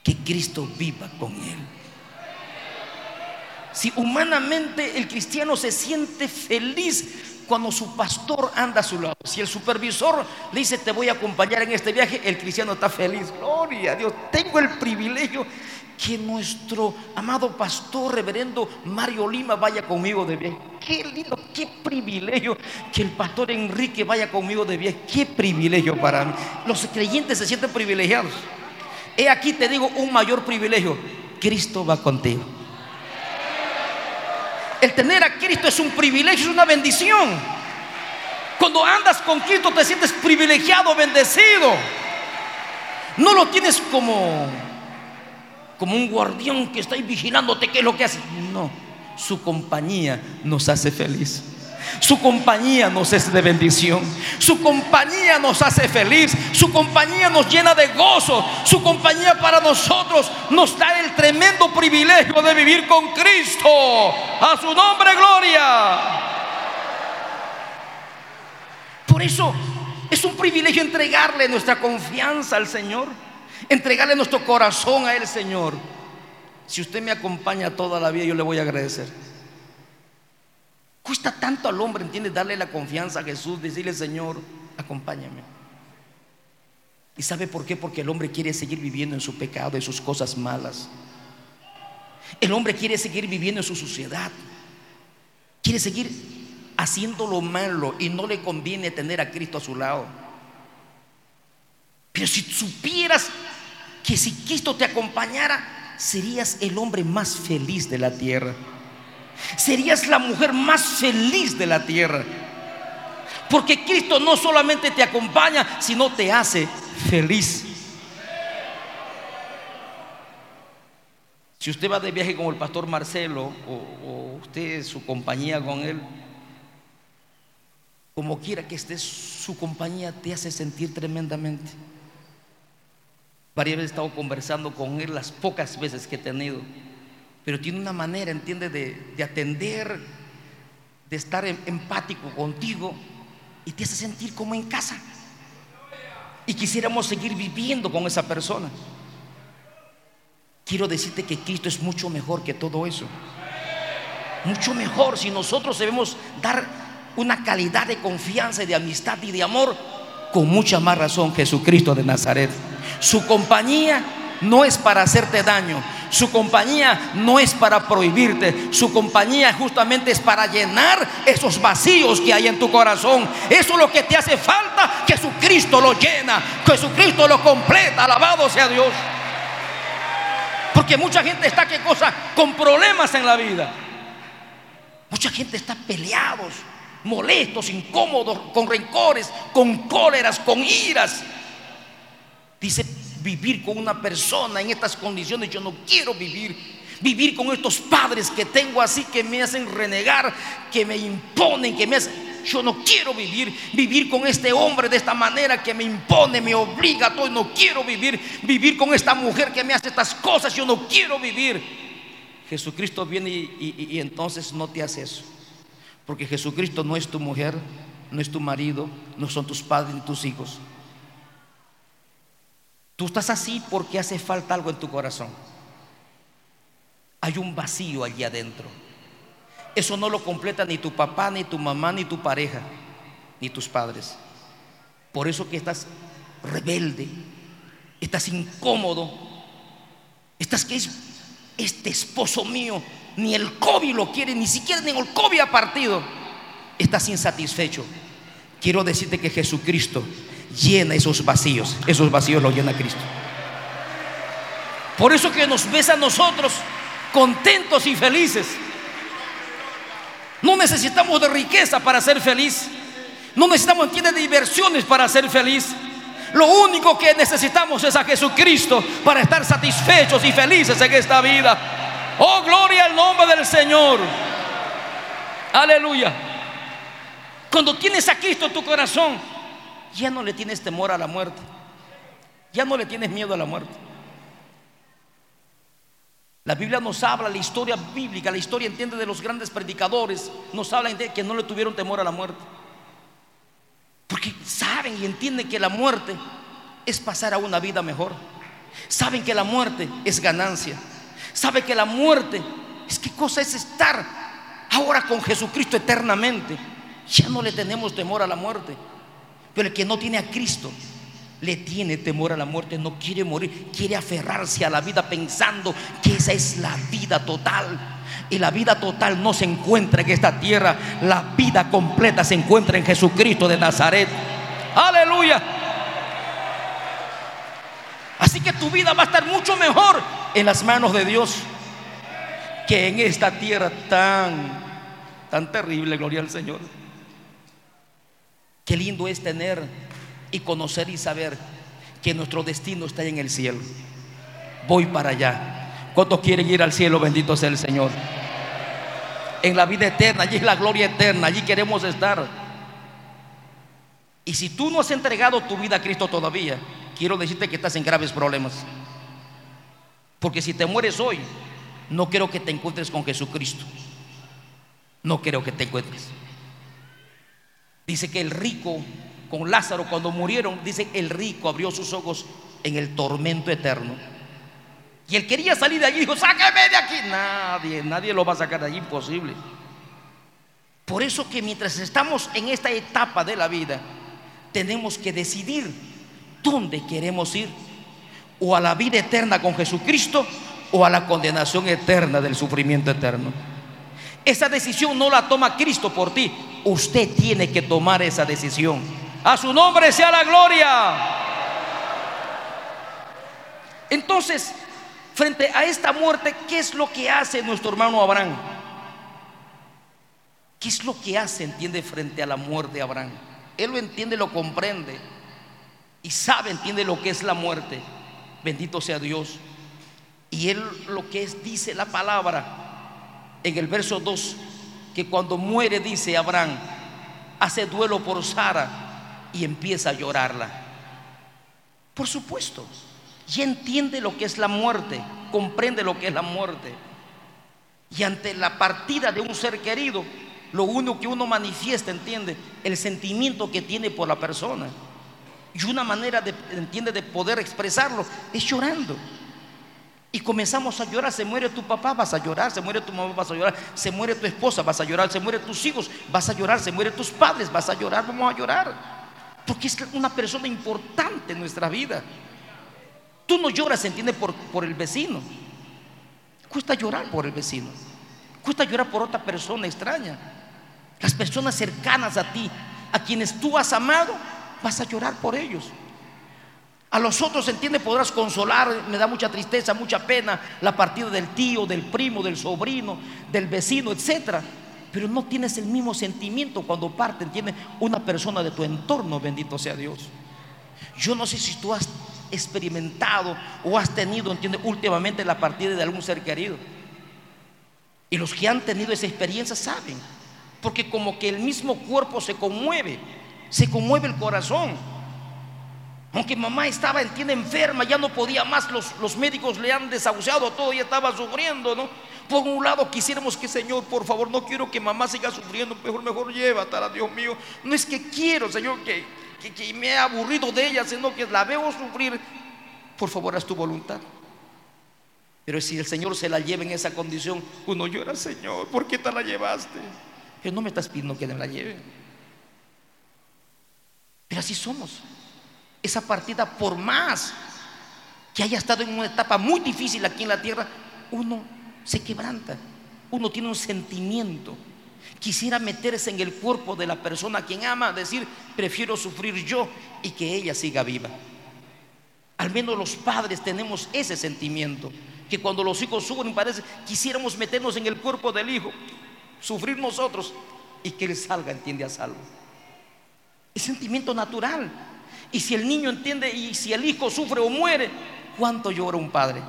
que Cristo viva con él. Si humanamente el cristiano se siente feliz cuando su pastor anda a su lado, si el supervisor le dice te voy a acompañar en este viaje, el cristiano está feliz. Gloria a Dios, tengo el privilegio que nuestro amado pastor reverendo Mario Lima vaya conmigo de viaje. Qué lindo, qué privilegio que el pastor Enrique vaya conmigo de viaje. Qué privilegio para mí. Los creyentes se sienten privilegiados. He aquí te digo un mayor privilegio. Cristo va contigo. El tener a Cristo es un privilegio, es una bendición. Cuando andas con Cristo te sientes privilegiado, bendecido. No lo tienes como como un guardián que está ahí vigilándote qué es lo que hace. No, su compañía nos hace feliz. Su compañía nos es de bendición. Su compañía nos hace feliz. Su compañía nos llena de gozo. Su compañía para nosotros nos da el tremendo privilegio de vivir con Cristo. A su nombre, gloria. Por eso es un privilegio entregarle nuestra confianza al Señor. Entregarle nuestro corazón a Él, Señor. Si usted me acompaña toda la vida, yo le voy a agradecer. Cuesta tanto al hombre, ¿entiende? Darle la confianza a Jesús, decirle, Señor, acompáñame. ¿Y sabe por qué? Porque el hombre quiere seguir viviendo en su pecado, en sus cosas malas. El hombre quiere seguir viviendo en su suciedad. Quiere seguir haciendo lo malo y no le conviene tener a Cristo a su lado. Pero si supieras que si Cristo te acompañara, serías el hombre más feliz de la tierra. Serías la mujer más feliz de la tierra. Porque Cristo no solamente te acompaña, sino te hace feliz. Si usted va de viaje con el pastor Marcelo o, usted su compañía con él, como quiera que esté su compañía te hace sentir tremendamente. Varias veces he estado conversando con él las pocas veces que he tenido pero tiene una manera, entiende, de, atender, de estar em, empático contigo y te hace sentir como en casa. Y quisiéramos seguir viviendo con esa persona. Quiero decirte que Cristo es mucho mejor que todo eso. Mucho mejor si nosotros debemos dar una calidad de confianza y de amistad y de amor, con mucha más razón Jesucristo de Nazaret. Su compañía no es para hacerte daño, su compañía no es para prohibirte, su compañía justamente es para llenar esos vacíos que hay en tu corazón. Eso es lo que te hace falta, Jesucristo lo llena, Jesucristo lo completa, alabado sea Dios. Porque mucha gente está, ¿qué cosa? Con problemas en la vida. Mucha gente está peleados, molestos, incómodos, con rencores, con cóleras, con iras. Dice vivir con una persona en estas condiciones. Yo no quiero vivir. Vivir con estos padres que tengo así que me hacen renegar, que me imponen, que me hacen... Yo no quiero vivir, vivir con este hombre de esta manera que me impone, me obliga a todo. No quiero vivir, vivir con esta mujer que me hace estas cosas. Yo no quiero vivir. Jesucristo viene y, y entonces no te hace eso. Porque Jesucristo no es tu mujer, no es tu marido, no son tus padres ni tus hijos. Tú estás así porque hace falta algo en tu corazón. Hay un vacío allí adentro. Eso no lo completa ni tu papá, ni tu mamá, ni tu pareja, ni tus padres. Por eso que estás rebelde, estás incómodo, estás que es este esposo mío, ni el COVID lo quiere, ni siquiera ni el COVID ha partido. Estás insatisfecho. Quiero decirte que Jesucristo llena esos vacíos. Esos vacíos los llena Cristo. Por eso que nos ves a nosotros contentos y felices. No necesitamos de riqueza para ser feliz. No necesitamos, de diversiones para ser feliz. Lo único que necesitamos es a Jesucristo para estar satisfechos y felices en esta vida. Oh, gloria al nombre del Señor. Aleluya. Cuando tienes a Cristo en tu corazón, ya no le tienes temor a la muerte. Ya no le tienes miedo a la muerte. La Biblia nos habla, la historia bíblica, la historia entiende de los grandes predicadores, nos habla de que no le tuvieron temor a la muerte. Porque saben y entienden que la muerte es pasar a una vida mejor. Saben que la muerte es ganancia. Saben que la muerte es qué cosa es estar ahora con Jesucristo eternamente. Ya no le tenemos temor a la muerte. Pero el que no tiene a Cristo le tiene temor a la muerte, no quiere morir, quiere aferrarse a la vida pensando que esa es la vida total. Y la vida total no se encuentra en esta tierra, la vida completa se encuentra en Jesucristo de Nazaret. Aleluya. Así que tu vida va a estar mucho mejor en las manos de Dios que en esta tierra tan, tan terrible, gloria al Señor. Qué lindo es tener y conocer y saber que nuestro destino está en el cielo. Voy para allá. ¿Cuántos quieren ir al cielo? Bendito sea el Señor. en la vida eterna, allí es la gloria eterna, allí queremos estar. Y si tú no has entregado tu vida a Cristo todavía, quiero decirte que estás en graves problemas. Porque si te mueres hoy, no quiero que te encuentres con Jesucristo. No quiero que te encuentres. Dice que el rico con Lázaro cuando murieron, dice el rico abrió sus ojos en el tormento eterno. Y él quería salir de allí, dijo, sáqueme de aquí. Nadie, nadie lo va a sacar de allí, imposible. Por eso que mientras estamos en esta etapa de la vida, tenemos que decidir dónde queremos ir. O a la vida eterna con Jesucristo o a la condenación eterna del sufrimiento eterno. Esa decisión no la toma Cristo por ti. Usted tiene que tomar esa decisión. A su nombre sea la gloria. Entonces, frente a esta muerte, ¿qué es lo que hace nuestro hermano Abraham? ¿Qué es lo que hace, entiende, frente a la muerte de Abraham? Él lo entiende, lo comprende y sabe, entiende lo que es la muerte. Bendito sea Dios. Y él lo que es, dice la palabra en el verso 2, que cuando muere, dice Abraham, hace duelo por Sara y empieza a llorarla. Por supuesto, ya entiende lo que es la muerte, comprende lo que es la muerte. Y ante la partida de un ser querido, lo único que uno manifiesta, entiende, el sentimiento que tiene por la persona. Y una manera de, de poder expresarlo es llorando. Y comenzamos a llorar, se muere tu papá, vas a llorar, se muere tu mamá, vas a llorar, se muere tu esposa, vas a llorar, se muere tus hijos, vas a llorar, se muere tus padres, vas a llorar, vamos a llorar. Porque es una persona importante en nuestra vida. Tú no lloras, entiende, por, por el vecino. Cuesta llorar por el vecino. Cuesta llorar por otra persona extraña. Las personas cercanas a ti, a quienes tú has amado, vas a llorar por ellos. A los otros, entiende, podrás consolar, me da mucha tristeza, mucha pena la partida del tío, del primo, del sobrino, del vecino, etcétera. Pero no tienes el mismo sentimiento cuando parte, entiende, una persona de tu entorno, bendito sea Dios. Yo no sé si tú has experimentado o has tenido, entiende, últimamente la partida de algún ser querido. Y los que han tenido esa experiencia saben, porque como que el mismo cuerpo se conmueve, se conmueve el corazón. Aunque mamá estaba, entiende, enferma, ya no podía más, los, los médicos le han desahuciado todo, y estaba sufriendo, ¿no? Por un lado quisiéramos que, Señor, por favor, no quiero que mamá siga sufriendo, mejor, mejor llévatela, Dios mío. No es que quiero, Señor, que, que, me he aburrido de ella, sino que la veo sufrir. Por favor, haz tu voluntad. Pero si el Señor se la lleva en esa condición, uno llora, Señor, ¿por qué te la llevaste? Pero no me estás pidiendo que la lleve. Pero así somos esa partida, por más que haya estado en una etapa muy difícil aquí en la tierra, uno se quebranta, uno tiene un sentimiento. Quisiera meterse en el cuerpo de la persona a quien ama, decir, prefiero sufrir yo y que ella siga viva. Al menos los padres tenemos ese sentimiento, que cuando los hijos sufren, parece, quisiéramos meternos en el cuerpo del hijo, sufrir nosotros y que él salga, entiende, a salvo. Es sentimiento natural. Y si el niño entiende y si el hijo sufre o muere, ¿cuánto llora un padre?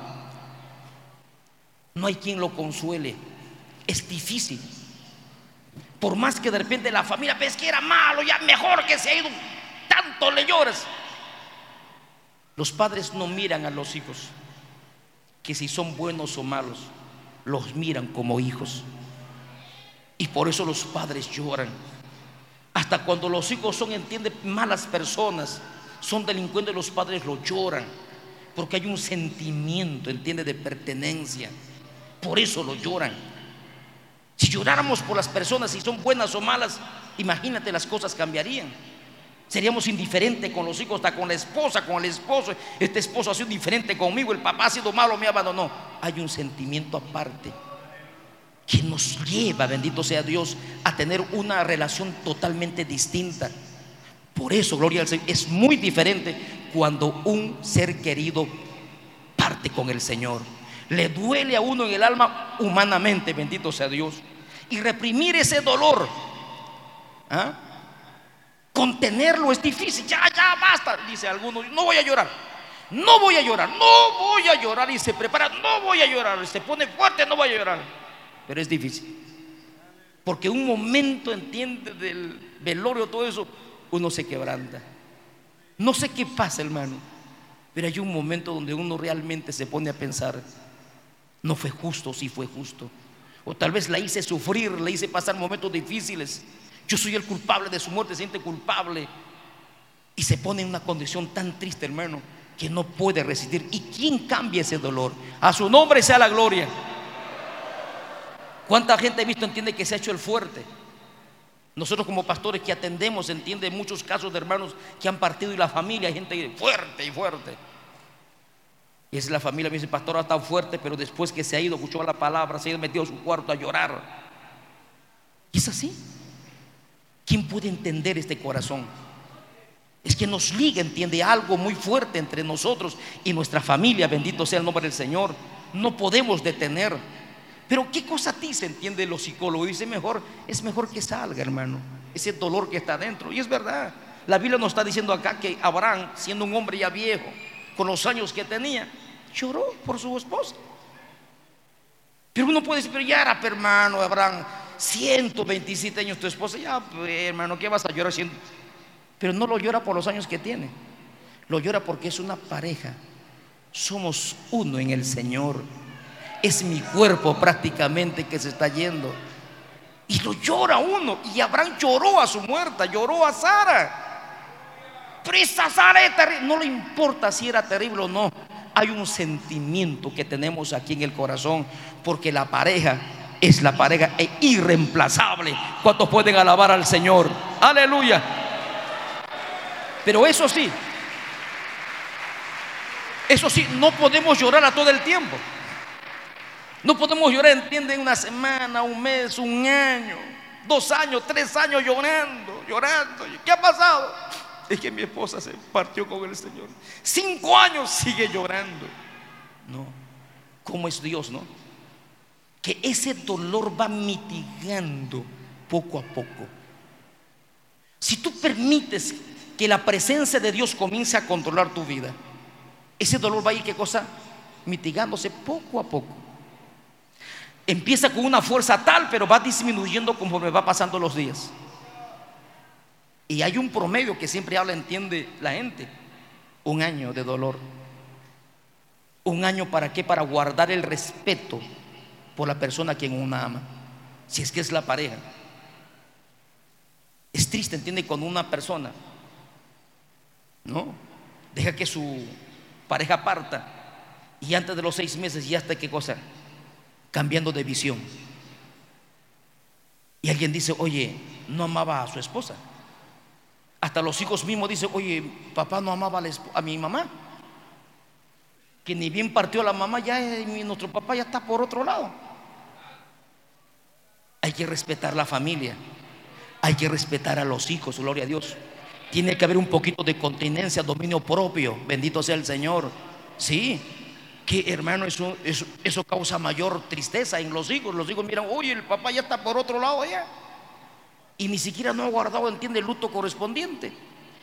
No hay quien lo consuele. Es difícil. Por más que de repente la familia ves que era malo, ya mejor que se ha ido, tanto le lloras. Los padres no miran a los hijos, que si son buenos o malos, los miran como hijos. Y por eso los padres lloran. Hasta cuando los hijos son, entiende, malas personas, son delincuentes, los padres lo lloran, porque hay un sentimiento, entiende, de pertenencia. Por eso lo lloran. Si lloráramos por las personas, si son buenas o malas, imagínate las cosas cambiarían. Seríamos indiferentes con los hijos, hasta con la esposa, con el esposo. Este esposo ha sido indiferente conmigo, el papá ha sido malo, me abandonó. Hay un sentimiento aparte que nos lleva, bendito sea Dios, a tener una relación totalmente distinta. Por eso, gloria al Señor, es muy diferente cuando un ser querido parte con el Señor. Le duele a uno en el alma humanamente, bendito sea Dios. Y reprimir ese dolor, ¿ah? contenerlo es difícil. Ya, ya, basta, dice alguno. No voy a llorar. No voy a llorar, no voy a llorar y se prepara, no voy a llorar, se pone fuerte, no voy a llorar. Pero es difícil. Porque un momento, entiende, del velorio, todo eso, uno se quebranta. No sé qué pasa, hermano, pero hay un momento donde uno realmente se pone a pensar, no fue justo, sí fue justo. O tal vez la hice sufrir, la hice pasar momentos difíciles. Yo soy el culpable de su muerte, se siente culpable. Y se pone en una condición tan triste, hermano, que no puede resistir. ¿Y quién cambia ese dolor? A su nombre sea la gloria. ¿Cuánta gente he visto entiende que se ha hecho el fuerte? Nosotros como pastores que atendemos, entiende muchos casos de hermanos que han partido y la familia, hay gente fuerte y fuerte. Y es la familia, me dice, pastor, estado fuerte, pero después que se ha ido, escuchó la palabra, se ha ido metido a su cuarto a llorar. Y es así. ¿Quién puede entender este corazón? Es que nos liga, entiende, algo muy fuerte entre nosotros y nuestra familia, bendito sea el nombre del Señor. No podemos detener. Pero qué cosa a ti se entiende los psicólogos. Dice mejor, es mejor que salga, hermano. Ese dolor que está dentro. Y es verdad. La Biblia nos está diciendo acá que Abraham, siendo un hombre ya viejo, con los años que tenía, lloró por su esposa. Pero uno puede decir, pero ya era, hermano, Abraham, 127 años tu esposa, ya, pues, hermano, ¿qué vas a llorar haciendo? Pero no lo llora por los años que tiene, lo llora porque es una pareja. Somos uno en el Señor. Es mi cuerpo prácticamente que se está yendo. Y lo llora uno. Y Abraham lloró a su muerta, lloró a Sara. Sara. No le importa si era terrible o no. Hay un sentimiento que tenemos aquí en el corazón. Porque la pareja es la pareja e irreemplazable. ¿Cuántos pueden alabar al Señor? Aleluya. Pero eso sí, eso sí, no podemos llorar a todo el tiempo. No podemos llorar, entienden, una semana, un mes, un año, dos años, tres años llorando, llorando. ¿Qué ha pasado? Es que mi esposa se partió con el Señor. Cinco años sigue llorando. No, ¿cómo es Dios, no? Que ese dolor va mitigando poco a poco. Si tú permites que la presencia de Dios comience a controlar tu vida, ese dolor va a ir, ¿qué cosa? Mitigándose poco a poco. Empieza con una fuerza tal, pero va disminuyendo conforme va pasando los días. Y hay un promedio que siempre habla, entiende la gente. Un año de dolor. Un año para qué? Para guardar el respeto por la persona a quien uno ama. Si es que es la pareja. Es triste, entiende, cuando una persona, ¿no? Deja que su pareja parta y antes de los seis meses ya está qué cosa? Cambiando de visión. Y alguien dice, oye, no amaba a su esposa. Hasta los hijos mismos dicen, oye, papá no amaba a, mi mamá. Que ni bien partió la mamá, ya nuestro papá ya está por otro lado. Hay que respetar la familia. Hay que respetar a los hijos, gloria a Dios. Tiene que haber un poquito de continencia, dominio propio. Bendito sea el Señor. Sí, que hermano, eso, eso, causa mayor tristeza en los hijos. Los hijos miran, oye, el papá ya está por otro lado allá. Y ni siquiera no ha guardado, entiende, el luto correspondiente.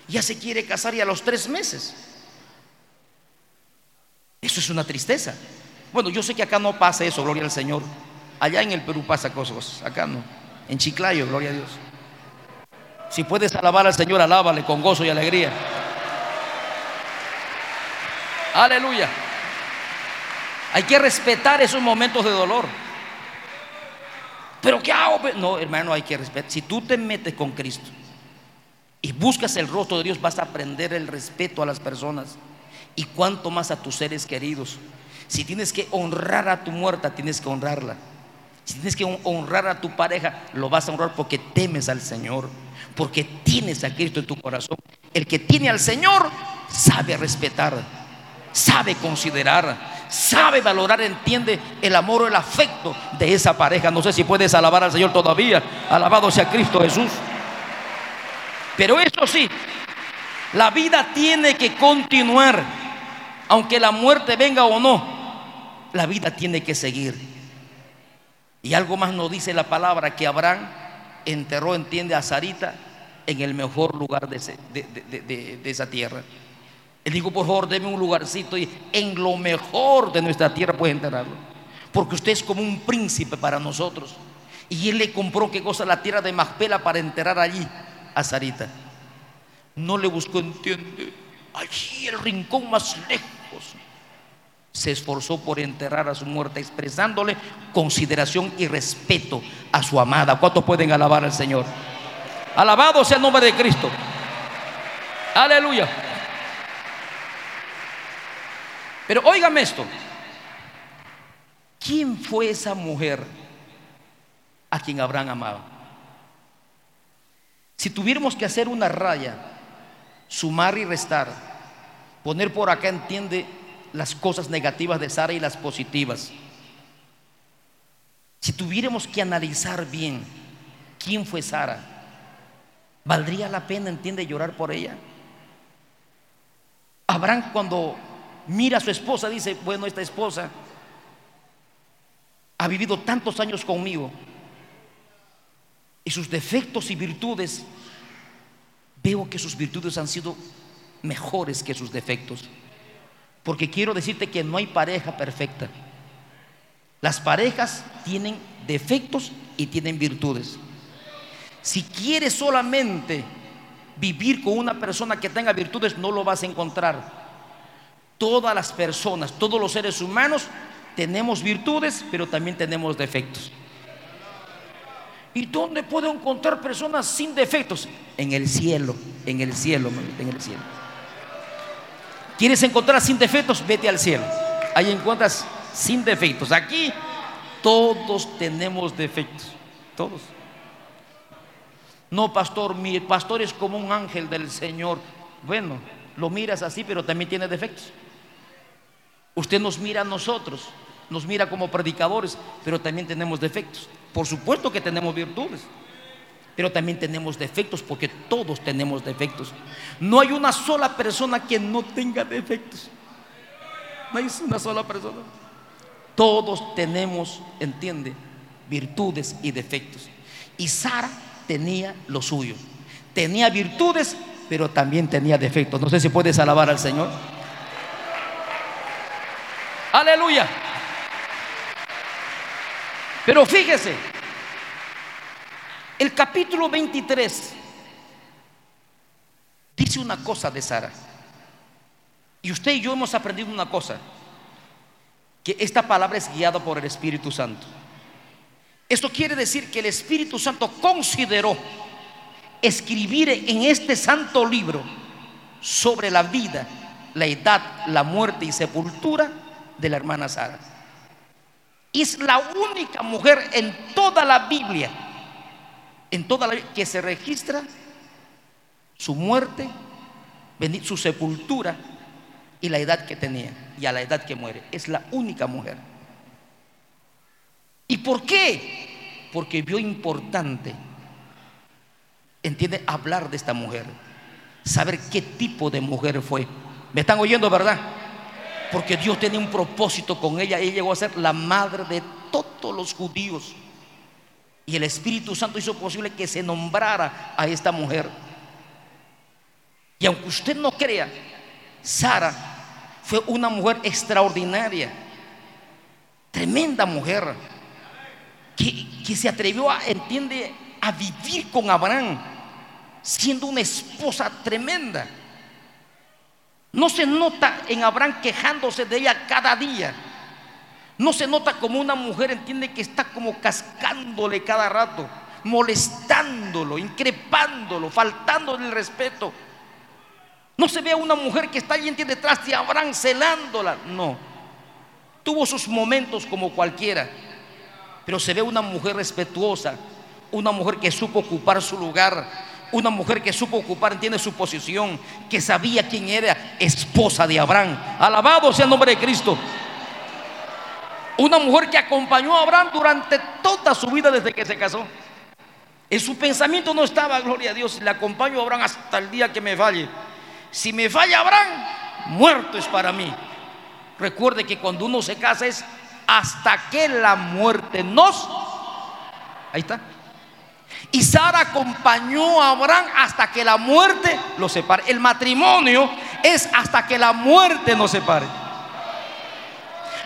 Ya se quiere casar y a los tres meses. Eso es una tristeza. Bueno, yo sé que acá no pasa eso, gloria al Señor. Allá en el Perú pasa cosas, acá no. En Chiclayo, gloria a Dios. Si puedes alabar al Señor, alábale con gozo y alegría. Aleluya. Hay que respetar esos momentos de dolor. Pero ¿qué hago? No, hermano, hay que respetar. Si tú te metes con Cristo y buscas el rostro de Dios, vas a aprender el respeto a las personas y cuanto más a tus seres queridos. Si tienes que honrar a tu muerta, tienes que honrarla. Si tienes que honrar a tu pareja, lo vas a honrar porque temes al Señor, porque tienes a Cristo en tu corazón. El que tiene al Señor sabe respetar, sabe considerar, sabe valorar, entiende el amor o el afecto de esa pareja. No sé si puedes alabar al Señor todavía. Alabado sea Cristo Jesús. Pero eso sí, la vida tiene que continuar. Aunque la muerte venga o no, la vida tiene que seguir. Y algo más nos dice la palabra que Abraham enterró, entiende, a Sarita en el mejor lugar de, de esa tierra. Él dijo, por favor, deme un lugarcito y en lo mejor de nuestra tierra puede enterrarlo. Porque usted es como un príncipe para nosotros. Y él le compró, qué cosa, la tierra de Magpela para enterrar allí a Sarita. No le buscó, entiende, allí el rincón más lejos. Se esforzó por enterrar a su muerte, expresándole consideración y respeto a su amada. ¿Cuántos pueden alabar al Señor? Alabado sea el nombre de Cristo. Aleluya. Pero óigame esto. ¿Quién fue esa mujer a quien Abraham amaba? Si tuviéramos que hacer una raya, sumar y restar, poner por acá, entiende las cosas negativas de Sara y las positivas. Si tuviéramos que analizar bien quién fue Sara, ¿valdría la pena, entiende, llorar por ella? Abraham cuando mira a su esposa dice, bueno, esta esposa ha vivido tantos años conmigo y sus defectos y virtudes, veo que sus virtudes han sido mejores que sus defectos. Porque quiero decirte que no hay pareja perfecta. Las parejas tienen defectos y tienen virtudes. Si quieres solamente vivir con una persona que tenga virtudes, no lo vas a encontrar. Todas las personas, todos los seres humanos tenemos virtudes, pero también tenemos defectos. ¿Y dónde puedo encontrar personas sin defectos? En el cielo, en el cielo, en el cielo. ¿Quieres encontrar sin defectos? Vete al cielo. Ahí encuentras sin defectos. Aquí todos tenemos defectos. Todos. No, pastor, mi pastor es como un ángel del Señor. Bueno, lo miras así, pero también tiene defectos. Usted nos mira a nosotros, nos mira como predicadores, pero también tenemos defectos. Por supuesto que tenemos virtudes, pero también tenemos defectos porque todos tenemos defectos. No hay una sola persona que no tenga defectos. No hay una sola persona. Todos tenemos, entiende, virtudes y defectos. Y Sara tenía lo suyo. Tenía virtudes, pero también tenía defectos. No sé si puedes alabar al Señor. Aleluya. Pero fíjese, el capítulo 23 dice una cosa de Sara. Y usted y yo hemos aprendido una cosa, que esta palabra es guiada por el Espíritu Santo. Esto quiere decir que el Espíritu Santo consideró escribir en este santo libro sobre la vida, la edad, la muerte y sepultura de la hermana Sara. Es la única mujer en toda la Biblia, en toda la que se registra su muerte, su sepultura y la edad que tenía y a la edad que muere. Es la única mujer. ¿Y por qué? Porque vio importante, entiende, hablar de esta mujer, saber qué tipo de mujer fue. ¿Me están oyendo, verdad? Porque Dios tenía un propósito con ella. Ella llegó a ser la madre de todos los judíos. Y el Espíritu Santo hizo posible que se nombrara a esta mujer. Y aunque usted no crea, Sara fue una mujer extraordinaria, tremenda mujer, que, que se atrevió a, entiende, a vivir con Abraham, siendo una esposa tremenda. No se nota en Abraham quejándose de ella cada día. No se nota como una mujer, entiende que está como cascándole cada rato, molestándolo, increpándolo, faltándole el respeto. No se ve a una mujer que está entiende, detrás de Abraham celándola. No. Tuvo sus momentos como cualquiera, pero se ve una mujer respetuosa, una mujer que supo ocupar su lugar, una mujer que supo ocupar, entiende su posición, que sabía quién era esposa de Abraham. Alabado sea el nombre de Cristo. Una mujer que acompañó a Abraham durante toda su vida desde que se casó. En su pensamiento no estaba, gloria a Dios, le acompaño a Abraham hasta el día que me falle. Si me falla Abraham, muerto es para mí. Recuerde que cuando uno se casa es hasta que la muerte nos... Ahí está y Sara acompañó a Abraham hasta que la muerte lo separe. El matrimonio es hasta que la muerte nos separe.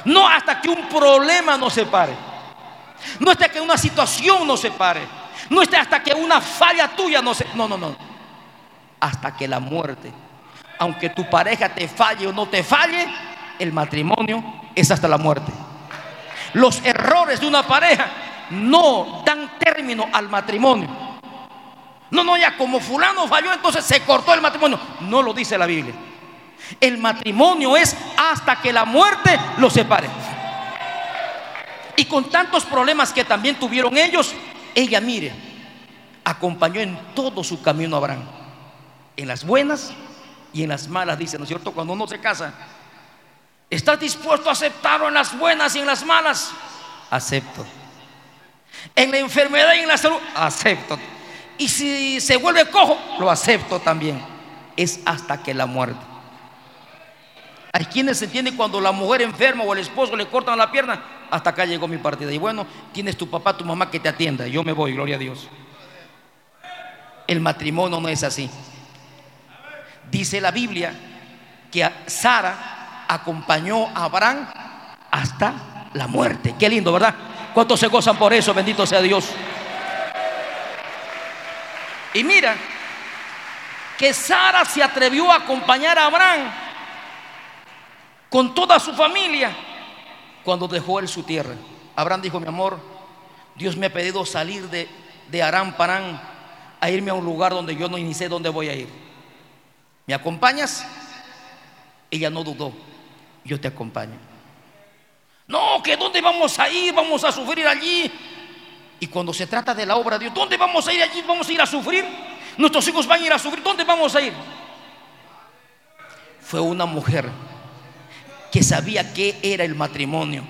No hasta que un problema nos separe. No hasta que una situación nos separe. No hasta que una falla tuya no se... No, no, no. Hasta que la muerte. Aunque tu pareja te falle o no te falle, el matrimonio es hasta la muerte. Los errores de una pareja no dan término al matrimonio. No, no, ya como fulano falló, entonces se cortó el matrimonio. No lo dice la Biblia. El matrimonio es hasta que la muerte los separe. Y con tantos problemas que también tuvieron ellos, ella, mire, acompañó en todo su camino a Abraham. En las buenas y en las malas, dice, ¿no es cierto? Cuando uno se casa, ¿estás dispuesto a aceptarlo en las buenas y en las malas? Acepto. En la enfermedad y en la salud, acepto. Y si se vuelve cojo, lo acepto también. Es hasta que la muerte. Hay quienes entienden cuando la mujer enferma o el esposo le cortan la pierna, hasta acá llegó mi partida. Y bueno, tienes tu papá, tu mamá que te atienda. Yo me voy, gloria a Dios. El matrimonio no es así. Dice la Biblia que Sara acompañó a Abraham hasta la muerte. Qué lindo, ¿verdad? ¿Cuántos se gozan por eso? Bendito sea Dios. Y mira, que Sara se atrevió a acompañar a Abraham con toda su familia cuando dejó él su tierra. Abraham dijo, mi amor, Dios me ha pedido salir de, de Arán Parán a irme a un lugar donde yo no ni sé dónde voy a ir. ¿Me acompañas? Ella no dudó, yo te acompaño. No, que dónde vamos a ir, vamos a sufrir allí. Y cuando se trata de la obra de Dios, ¿dónde vamos a ir allí? ¿Vamos a ir a sufrir? Nuestros hijos van a ir a sufrir, ¿dónde vamos a ir? Fue una mujer que sabía qué era el matrimonio.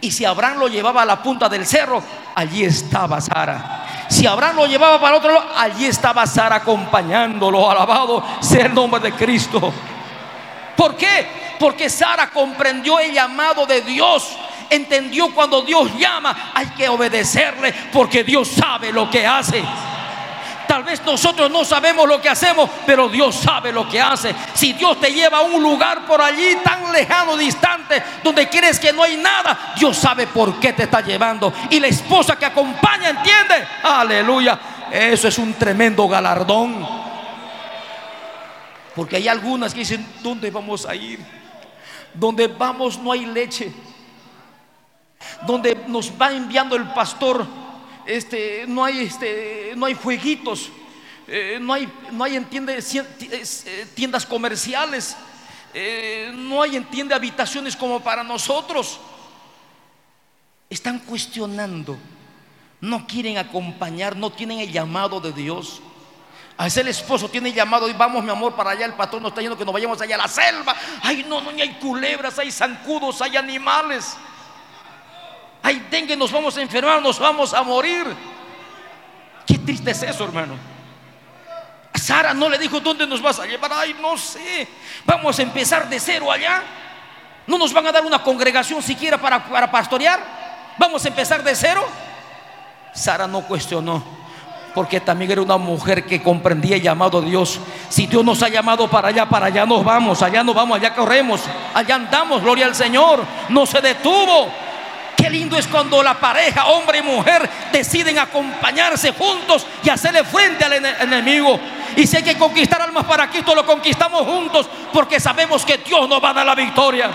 Y si Abraham lo llevaba a la punta del cerro, allí estaba Sara. Si Abraham lo llevaba para otro lado, allí estaba Sara acompañándolo. Alabado sea el nombre de Cristo. ¿Por qué? Porque Sara comprendió el llamado de Dios. Entendió cuando Dios llama, hay que obedecerle porque Dios sabe lo que hace. Tal vez nosotros no sabemos lo que hacemos, pero Dios sabe lo que hace. Si Dios te lleva a un lugar por allí tan lejano, distante, donde quieres que no hay nada, Dios sabe por qué te está llevando. Y la esposa que acompaña entiende. Aleluya. Eso es un tremendo galardón. Porque hay algunas que dicen, ¿dónde vamos a ir? Donde vamos no hay leche. Donde nos va enviando el pastor este, no hay, este, no hay jueguitos, eh, no hay, no hay entiende, eh, tiendas comerciales, eh, no hay entiende habitaciones como para nosotros. Están cuestionando, no quieren acompañar, no tienen el llamado de Dios. A veces el esposo tiene llamado y vamos mi amor para allá, el patrón nos está yendo que nos vayamos allá a la selva. Ay, no, no, hay culebras, hay zancudos, hay animales. Ay, dengue, nos vamos a enfermar, nos vamos a morir. Qué triste es eso, hermano. Sara no le dijo, ¿dónde nos vas a llevar? Ay, no sé. Vamos a empezar de cero allá. ¿No nos van a dar una congregación siquiera para, para pastorear? ¿Vamos a empezar de cero? Sara no cuestionó, porque también era una mujer que comprendía el llamado de Dios. Si Dios nos ha llamado para allá, para allá nos vamos, allá nos vamos, allá corremos, allá andamos, gloria al Señor. No se detuvo, Qué lindo es cuando la pareja, hombre y mujer, deciden acompañarse juntos y hacerle frente al enemigo. Y si hay que conquistar almas para Cristo, lo conquistamos juntos porque sabemos que Dios nos va a dar la victoria.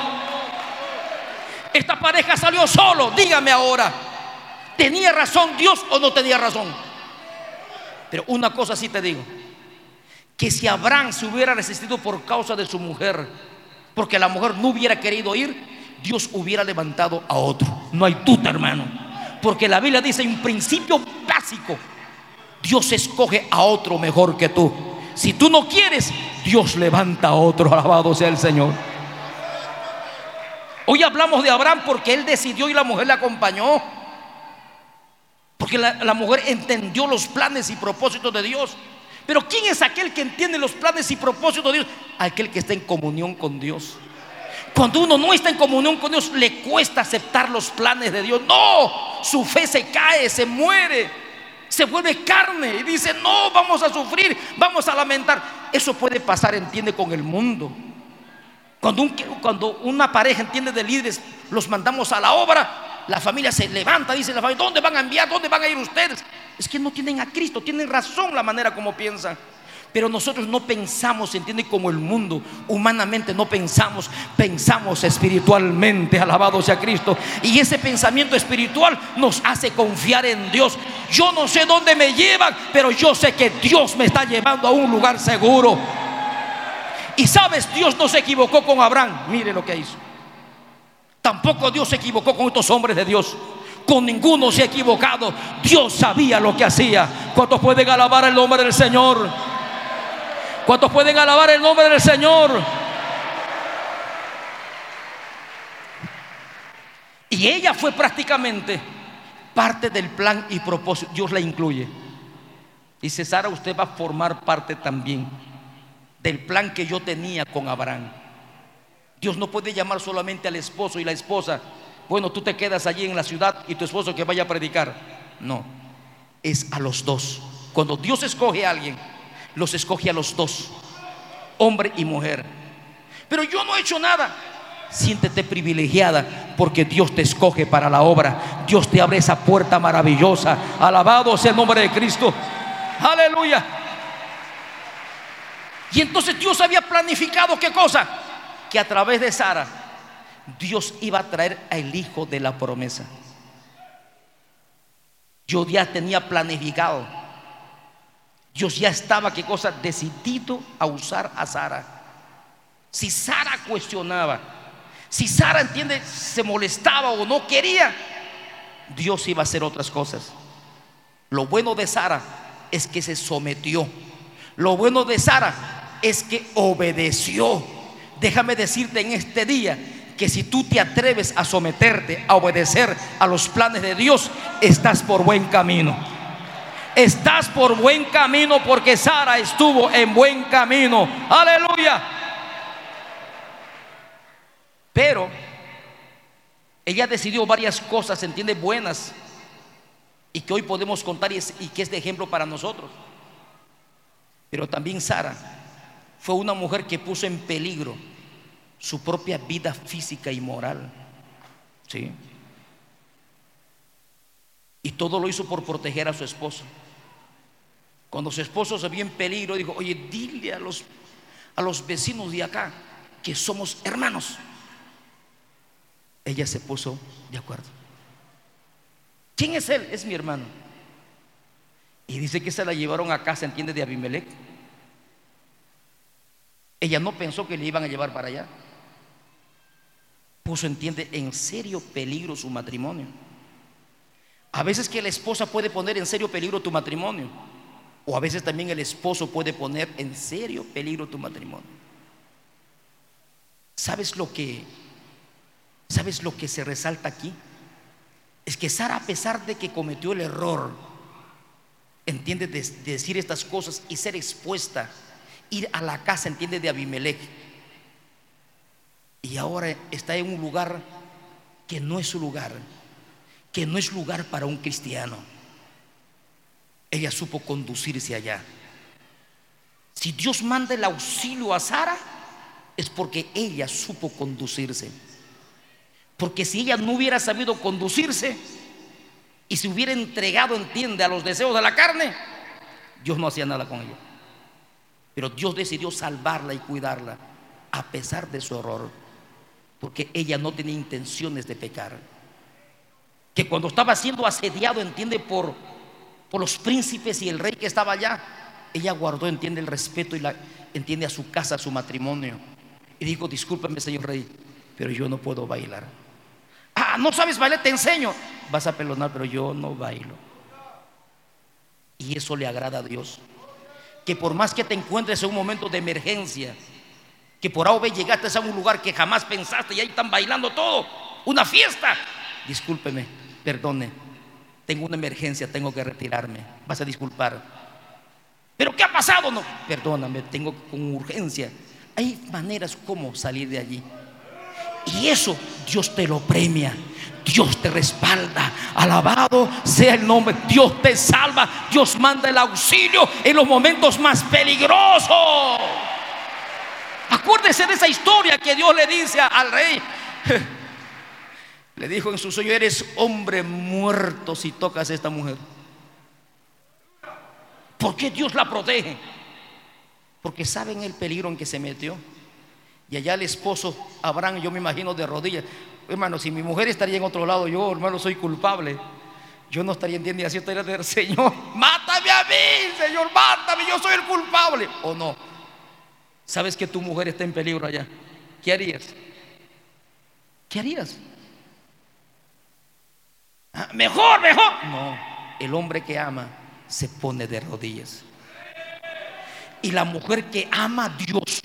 Esta pareja salió solo, dígame ahora. ¿Tenía razón Dios o no tenía razón? Pero una cosa sí te digo, que si Abraham se hubiera resistido por causa de su mujer, porque la mujer no hubiera querido ir, Dios hubiera levantado a otro. No hay duda, hermano. Porque la Biblia dice un principio básico. Dios escoge a otro mejor que tú. Si tú no quieres, Dios levanta a otro. Alabado sea el Señor. Hoy hablamos de Abraham porque él decidió y la mujer le acompañó. Porque la, mujer entendió los planes y propósitos de Dios. Pero ¿quién es aquel que entiende los planes y propósitos de Dios? Aquel que está en comunión con Dios. Cuando uno no está en comunión con Dios, le cuesta aceptar los planes de Dios. No, su fe se cae, se muere, se vuelve carne y dice, no, vamos a sufrir, vamos a lamentar. Eso puede pasar, entiende, con el mundo. Cuando, cuando una pareja entiende de líderes, los mandamos a la obra, la familia se levanta, dice la familia, ¿dónde van a enviar? ¿Dónde van a ir ustedes? Es que no tienen a Cristo, tienen razón la manera como piensan. Pero nosotros no pensamos, entiende, como el mundo. Humanamente no pensamos, pensamos espiritualmente, alabado sea Cristo. Y ese pensamiento espiritual nos hace confiar en Dios. Yo no sé dónde me llevan, pero yo sé que Dios me está llevando a un lugar seguro. Y sabes, Dios no se equivocó con Abraham. Mire lo que hizo. Tampoco Dios se equivocó con estos hombres de Dios. Con ninguno se ha equivocado. Dios sabía lo que hacía. ¿Cuántos pueden alabar el nombre del Señor? ¿Cuántos pueden alabar el nombre del Señor? Y ella fue prácticamente parte del plan y propósito. Dios la incluye. Dice, Sara, usted va a formar parte también del plan que yo tenía con Abraham. Dios no puede llamar solamente al esposo y la esposa. Bueno, tú te quedas allí en la ciudad y tu esposo que vaya a predicar. No, es a los dos. Cuando Dios escoge a alguien, los escoge a los dos, hombre y mujer. Pero yo no he hecho nada. Siéntete privilegiada porque Dios te escoge para la obra. Dios te abre esa puerta maravillosa. Alabado sea el nombre de Cristo. Aleluya. Y entonces Dios había planificado qué cosa? Que a través de Sara Dios iba a traer al hijo de la promesa. Yo ya tenía planificado Dios ya estaba, qué cosa, decidido a usar a Sara. Si Sara cuestionaba, si Sara, entiende, se molestaba o no quería, Dios iba a hacer otras cosas. Lo bueno de Sara es que se sometió. Lo bueno de Sara es que obedeció. Déjame decirte en este día que si tú te atreves a someterte, a obedecer a los planes de Dios, estás por buen camino. Estás por buen camino porque Sara estuvo en buen camino. Aleluya. Pero ella decidió varias cosas, entiende, buenas. Y que hoy podemos contar y, y que es de ejemplo para nosotros. Pero también Sara fue una mujer que puso en peligro su propia vida física y moral. ¿Sí? Y todo lo hizo por proteger a su esposo. Cuando su esposo se vio en peligro, dijo, oye, dile a los, a los vecinos de acá que somos hermanos. Ella se puso de acuerdo. ¿Quién es él? Es mi hermano. Y dice que se la llevaron a casa, entiende, de Abimelech. Ella no pensó que le iban a llevar para allá. Puso, entiende, en serio peligro su matrimonio. A veces que la esposa puede poner en serio peligro tu matrimonio. O a veces también el esposo puede poner en serio peligro tu matrimonio. ¿Sabes lo que sabes lo que se resalta aquí? Es que Sara a pesar de que cometió el error entiende de, decir estas cosas y ser expuesta, ir a la casa, entiende de Abimelech. Y ahora está en un lugar que no es su lugar que no es lugar para un cristiano. Ella supo conducirse allá. Si Dios manda el auxilio a Sara, es porque ella supo conducirse. Porque si ella no hubiera sabido conducirse y se hubiera entregado, entiende, a los deseos de la carne, Dios no hacía nada con ella. Pero Dios decidió salvarla y cuidarla a pesar de su error, porque ella no tenía intenciones de pecar que cuando estaba siendo asediado, entiende, por, por los príncipes y el rey que estaba allá, ella guardó, entiende, el respeto y la, entiende a su casa, a su matrimonio. Y dijo, discúlpeme, señor rey, pero yo no puedo bailar. Ah, no sabes bailar, te enseño. Vas a pelonar, pero yo no bailo. Y eso le agrada a Dios. Que por más que te encuentres en un momento de emergencia, que por A llegaste a un lugar que jamás pensaste y ahí están bailando todo, una fiesta, discúlpeme, perdone, tengo una emergencia, tengo que retirarme, vas a disculpar. ¿Pero qué ha pasado? No, perdóname, tengo con urgencia. Hay maneras como salir de allí. Y eso Dios te lo premia. Dios te respalda. Alabado sea el nombre. Dios te salva. Dios manda el auxilio en los momentos más peligrosos. Acuérdese de esa historia que Dios le dice al rey. [LAUGHS] Le dijo en su sueño, eres hombre muerto si tocas a esta mujer. ¿Por qué Dios la protege? Porque saben el peligro en que se metió. Y allá el esposo Abraham, yo me imagino de rodillas. Hermano, si mi mujer estaría en otro lado, yo, hermano, soy culpable. Yo no estaría en así estaría de Señor, [LAUGHS] mátame a mí, Señor, mátame, yo soy el culpable. ¿O no? Sabes que tu mujer está en peligro allá. ¿Qué harías? ¿Qué harías? Ah, mejor, mejor. No, el hombre que ama se pone de rodillas. Y la mujer que ama a Dios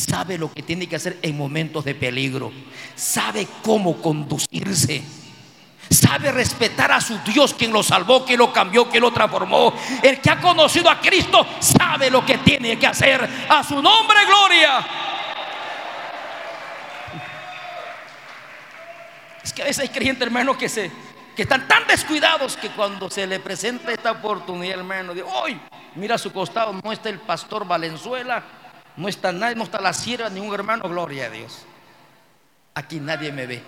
sabe lo que tiene que hacer en momentos de peligro. Sabe cómo conducirse. Sabe respetar a su Dios quien lo salvó, quien lo cambió, quien lo transformó. El que ha conocido a Cristo sabe lo que tiene que hacer. A su nombre, gloria. Es que a veces hay creyentes, hermanos, que se que están tan descuidados que cuando se le presenta esta oportunidad, hermano, de hoy, mira a su costado, no está el pastor Valenzuela, no está nadie, no está la sierva, ni un hermano, gloria a Dios. Aquí nadie me ve.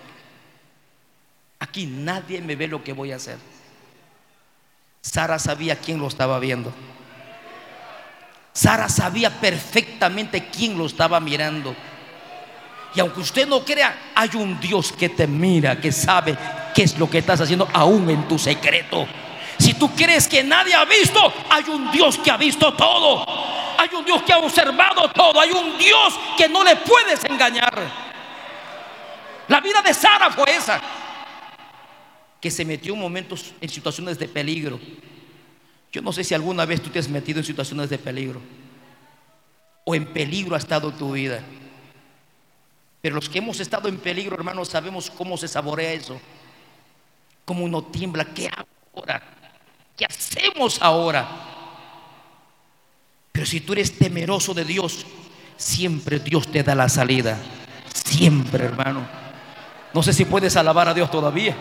Aquí nadie me ve lo que voy a hacer. Sara sabía quién lo estaba viendo. Sara sabía perfectamente quién lo estaba mirando. Y aunque usted no crea, hay un Dios que te mira, que sabe qué es lo que estás haciendo aún en tu secreto. Si tú crees que nadie ha visto, hay un Dios que ha visto todo. Hay un Dios que ha observado todo. Hay un Dios que no le puedes engañar. La vida de Sara fue esa. Que se metió en momentos, en situaciones de peligro. Yo no sé si alguna vez tú te has metido en situaciones de peligro. O en peligro ha estado tu vida. Pero los que hemos estado en peligro, hermanos, sabemos cómo se saborea eso. Cómo uno tiembla. ¿Qué ahora? ¿Qué hacemos ahora? Pero si tú eres temeroso de Dios, siempre Dios te da la salida. Siempre, hermano. No sé si puedes alabar a Dios todavía.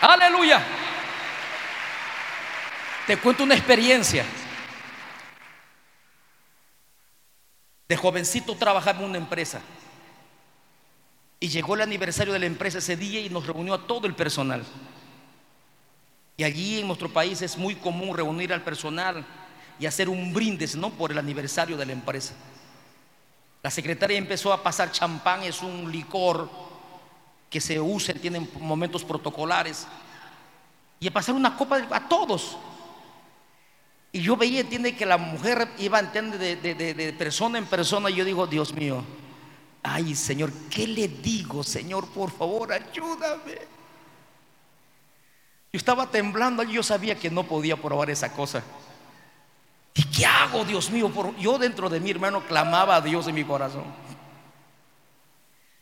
Aleluya. Te cuento una experiencia. De jovencito trabajaba en una empresa. Y llegó el aniversario de la empresa ese día y nos reunió a todo el personal. Y allí en nuestro país es muy común reunir al personal y hacer un brindis, ¿no? Por el aniversario de la empresa. La secretaria empezó a pasar champán, es un licor que se usa, tiene momentos protocolares. Y a pasar una copa a todos. Y yo veía, entiende que la mujer iba de, de, persona en persona. Y yo digo, Dios mío, ay Señor, ¿qué le digo, Señor? Por favor, ayúdame. Yo estaba temblando, yo sabía que no podía probar esa cosa. ¿Y qué hago, Dios mío? yo dentro de mi hermano clamaba a Dios en mi corazón.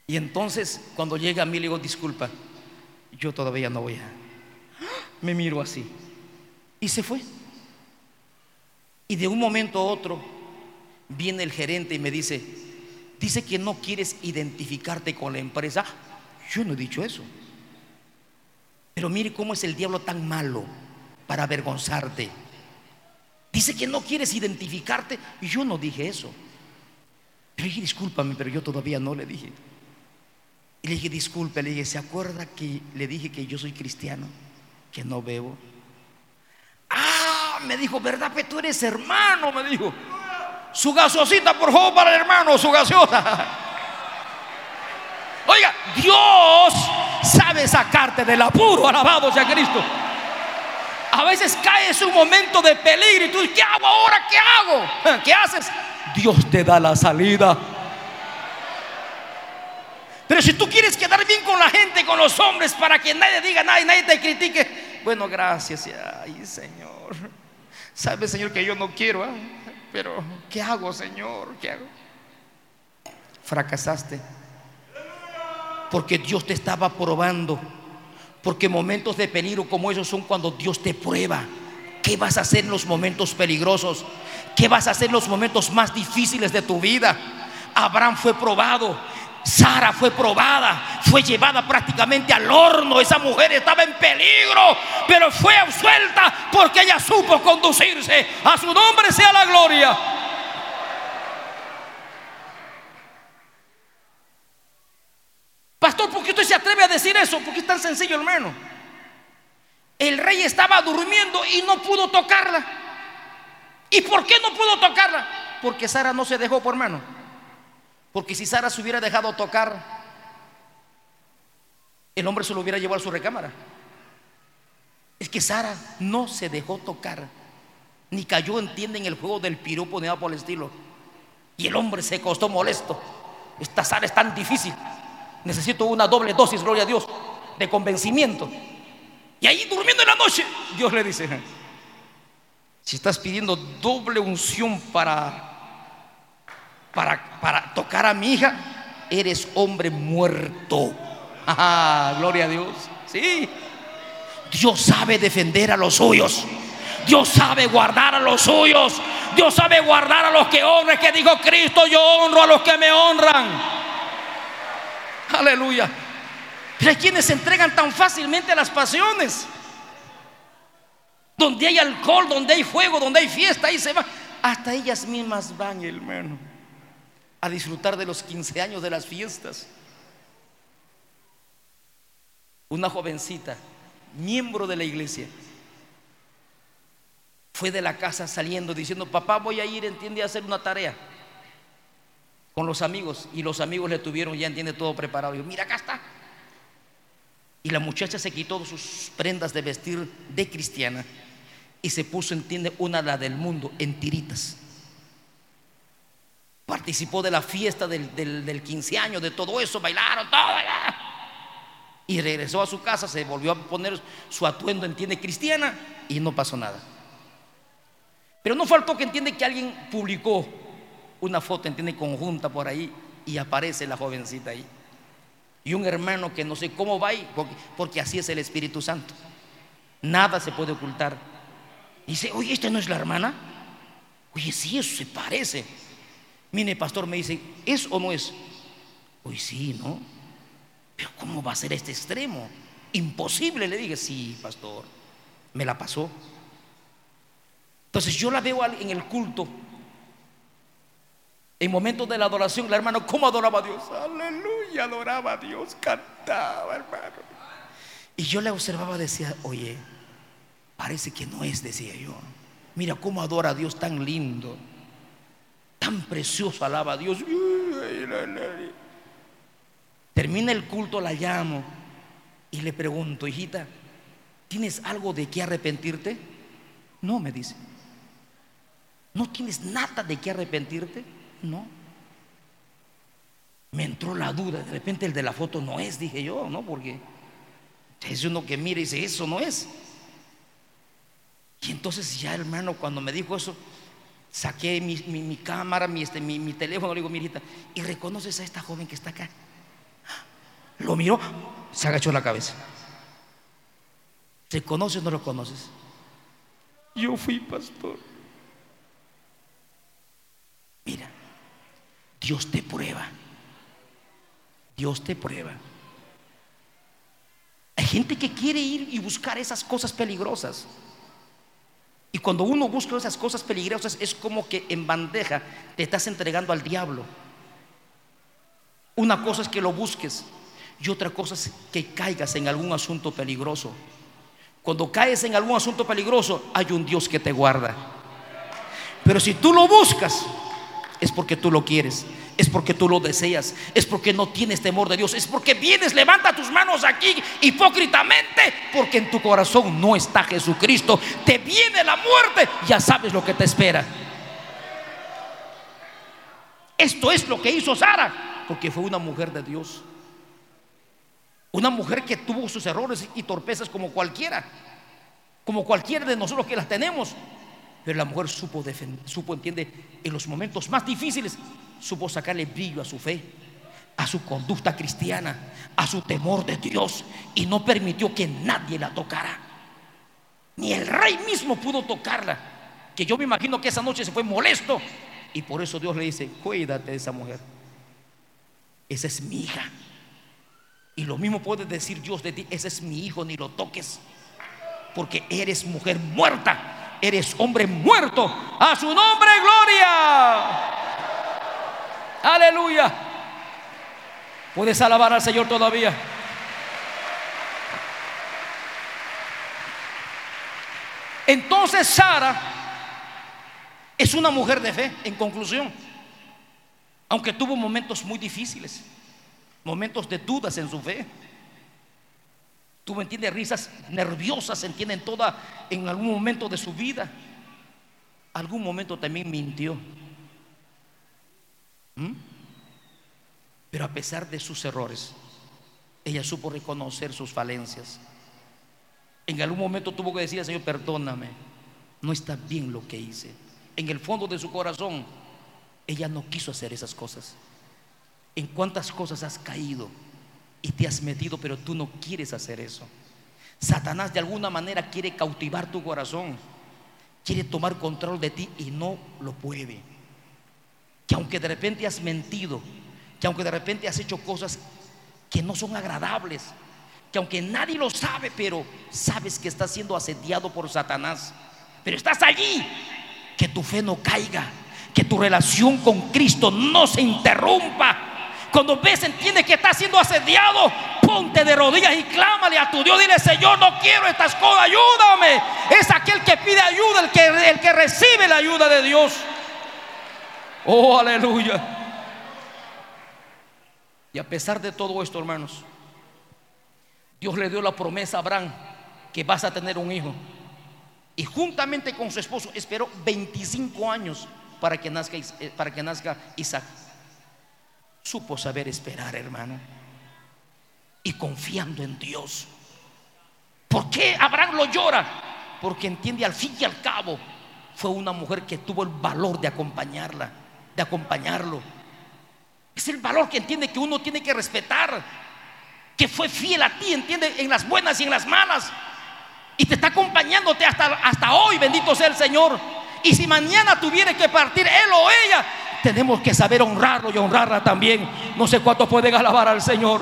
Y entonces, cuando llega a mí, le digo, disculpa, yo todavía no voy a. Me miro así. Y se fue. Y de un momento a otro viene el gerente y me dice, dice que no quieres identificarte con la empresa. Yo no he dicho eso. Pero mire cómo es el diablo tan malo para avergonzarte. Dice que no quieres identificarte. Y yo no dije eso. Pero dije, discúlpame, pero yo todavía no le dije. Y le dije, disculpe, le dije, ¿se acuerda que le dije que yo soy cristiano? Que no bebo me dijo, ¿verdad que tú eres hermano? Me dijo. Su gasosita, por favor, para el hermano, su gaseosa. Oiga, Dios sabe sacarte del apuro, alabado sea Cristo. A veces caes un momento de peligro y tú dices, ¿qué hago ahora? ¿Qué hago? [LAUGHS] ¿Qué haces? Dios te da la salida. Pero si tú quieres quedar bien con la gente, con los hombres, para que nadie diga nada y nadie te critique, bueno, gracias. Ay, Señor. Sabe, Señor, que yo no quiero, ¿ah? Pero ¿qué hago, Señor? ¿Qué hago? Fracasaste. Porque Dios te estaba probando. Porque momentos de peligro como esos son cuando Dios te prueba. ¿Qué vas a hacer en los momentos peligrosos? ¿Qué vas a hacer en los momentos más difíciles de tu vida? Abraham fue probado Sara fue probada, fue llevada prácticamente al horno. Esa mujer estaba en peligro, pero fue absuelta porque ella supo conducirse. A su nombre sea la gloria. decir eso? Porque es tan sencillo, hermano. El rey estaba durmiendo y no pudo tocarla. ¿Y por qué no pudo tocarla? Porque Sara no se dejó por mano. Porque si Sara se hubiera dejado tocar, el hombre se lo hubiera llevado a su recámara. Es que Sara no se dejó tocar, ni cayó, entienden, el juego del piropo ni nada por el estilo. Y el hombre se costó molesto. Esta Sara es tan difícil. Necesito una doble dosis, gloria a Dios, de convencimiento. Y ahí durmiendo en la noche, Dios le dice, si estás pidiendo doble unción para para, para tocar a mi hija, eres hombre muerto. gloria a Dios. Sí. Dios sabe defender a los suyos. Dios sabe guardar a los suyos. Dios sabe guardar a los que honran. Que dijo Cristo, yo honro a los que me honran. Aleluya. Pero hay quienes se entregan tan fácilmente a las pasiones. Donde hay alcohol, donde hay fuego, donde hay fiesta, ahí se va. Hasta ellas mismas van, hermano a disfrutar de los 15 años de las fiestas. Una jovencita, miembro de la iglesia, fue de la casa saliendo diciendo, papá voy a ir, entiende, a hacer una tarea con los amigos. Y los amigos le tuvieron, ya entiende, todo preparado. Y yo, mira, acá está. Y la muchacha se quitó sus prendas de vestir de cristiana y se puso, entiende, una la del mundo en tiritas participó de la fiesta del, del, 15 años, de todo eso, bailaron todo. Y regresó a su casa, se volvió a poner su atuendo, entiende, cristiana, y no pasó nada. Pero no faltó que entiende que alguien publicó una foto, entiende, conjunta por ahí, y aparece la jovencita ahí. Y un hermano que no sé cómo va porque, porque así es el Espíritu Santo. Nada se puede ocultar. Dice, oye, ¿esta no es la hermana? Oye, sí, eso se parece. Mire, pastor, me dice, ¿es o no es? Pues sí, ¿no? Pero ¿cómo va a ser este extremo? Imposible, le dije, sí, pastor. Me la pasó. Entonces yo la veo en el culto. En momentos de la adoración, la hermana, ¿cómo adoraba a Dios? Aleluya, adoraba a Dios, cantaba, hermano. Y yo la observaba, decía, oye, parece que no es, decía yo. Mira cómo adora a Dios tan lindo tan precioso, alaba a Dios. Termina el culto, la llamo y le pregunto, hijita, ¿tienes algo de qué arrepentirte? No, me dice. ¿No tienes nada de qué arrepentirte? No. Me entró la duda, de repente el de la foto no es, dije yo, ¿no? Porque es uno que mira y dice, eso no es. Y entonces ya hermano, cuando me dijo eso, Saqué mi, cámara, mi, este, mi, teléfono, le digo, mirita, ¿y reconoces a esta joven que está acá? Lo miró, se agachó la cabeza. ¿Se conoce o no lo conoces? Yo fui pastor. Mira, Dios te prueba. Dios te prueba. Hay gente que quiere ir y buscar esas cosas peligrosas. Y cuando uno busca esas cosas peligrosas es como que en bandeja te estás entregando al diablo. Una cosa es que lo busques y otra cosa es que caigas en algún asunto peligroso. Cuando caes en algún asunto peligroso hay un Dios que te guarda. Pero si tú lo buscas es porque tú lo quieres es porque tú lo deseas, es porque no tienes temor de Dios, es porque vienes, levanta tus manos aquí hipócritamente, porque en tu corazón no está Jesucristo. Te viene la muerte, ya sabes lo que te espera. Esto es lo que hizo Sara, porque fue una mujer de Dios. Una mujer que tuvo sus errores y torpezas como cualquiera, como cualquiera de nosotros que las tenemos. Pero la mujer supo, supo, entiende, en los momentos más difíciles, supo sacarle brillo a su fe, a su conducta cristiana, a su temor de Dios y no permitió que nadie la tocara. Ni el rey mismo pudo tocarla. Que yo me imagino que esa noche se fue molesto y por eso Dios le dice, cuídate de esa mujer. Esa es mi hija. Y lo mismo puede decir Dios de ti, ese es mi hijo, ni lo toques. Porque eres mujer muerta, eres hombre muerto. A su nombre, gloria. Aleluya. Puedes alabar al Señor todavía. Entonces Sara es una mujer de fe, en conclusión, aunque tuvo momentos muy difíciles, momentos de dudas en su fe. Tuvo, entiende, risas nerviosas, entiende, en toda, en algún momento de su vida. Algún momento también mintió. ¿Mm? Pero a pesar de sus errores, ella supo reconocer sus falencias. En algún momento tuvo que decir al Señor, perdóname, no está bien lo que hice. En el fondo de su corazón, ella no quiso hacer esas cosas. En cuántas cosas has caído y te has metido, pero tú no quieres hacer eso. Satanás de alguna manera quiere cautivar tu corazón, quiere tomar control de ti y no lo puede. Que aunque de repente has mentido, que aunque de repente has hecho cosas que no son agradables, que aunque nadie lo sabe, pero sabes que estás siendo asediado por Satanás, pero estás allí, que tu fe no caiga, que tu relación con Cristo no se interrumpa. Cuando ves, entiende que estás siendo asediado, ponte de rodillas y clámale a tu Dios. Dile, Señor, no quiero estas cosas, ayúdame. Es aquel que pide ayuda, el que, el que recibe la ayuda de Dios. Oh, aleluya. Y a pesar de todo esto, hermanos, Dios le dio la promesa a Abraham que vas a tener un hijo. Y juntamente con su esposo esperó 25 años para que nazca, eh, para que nazca Isaac. Supo saber esperar, hermano. Y confiando en Dios. ¿Por qué Abraham lo llora? Porque entiende al fin y al cabo fue una mujer que tuvo el valor de acompañarla, de acompañarlo. Es el valor que entiende que uno tiene que respetar que fue fiel a ti, entiende, en las buenas y en las malas. Y te está acompañándote hasta, hasta hoy, bendito sea el Señor. Y si mañana tuviera que partir él o ella, tenemos que saber honrarlo y honrarla también. No sé cuántos pueden alabar al Señor.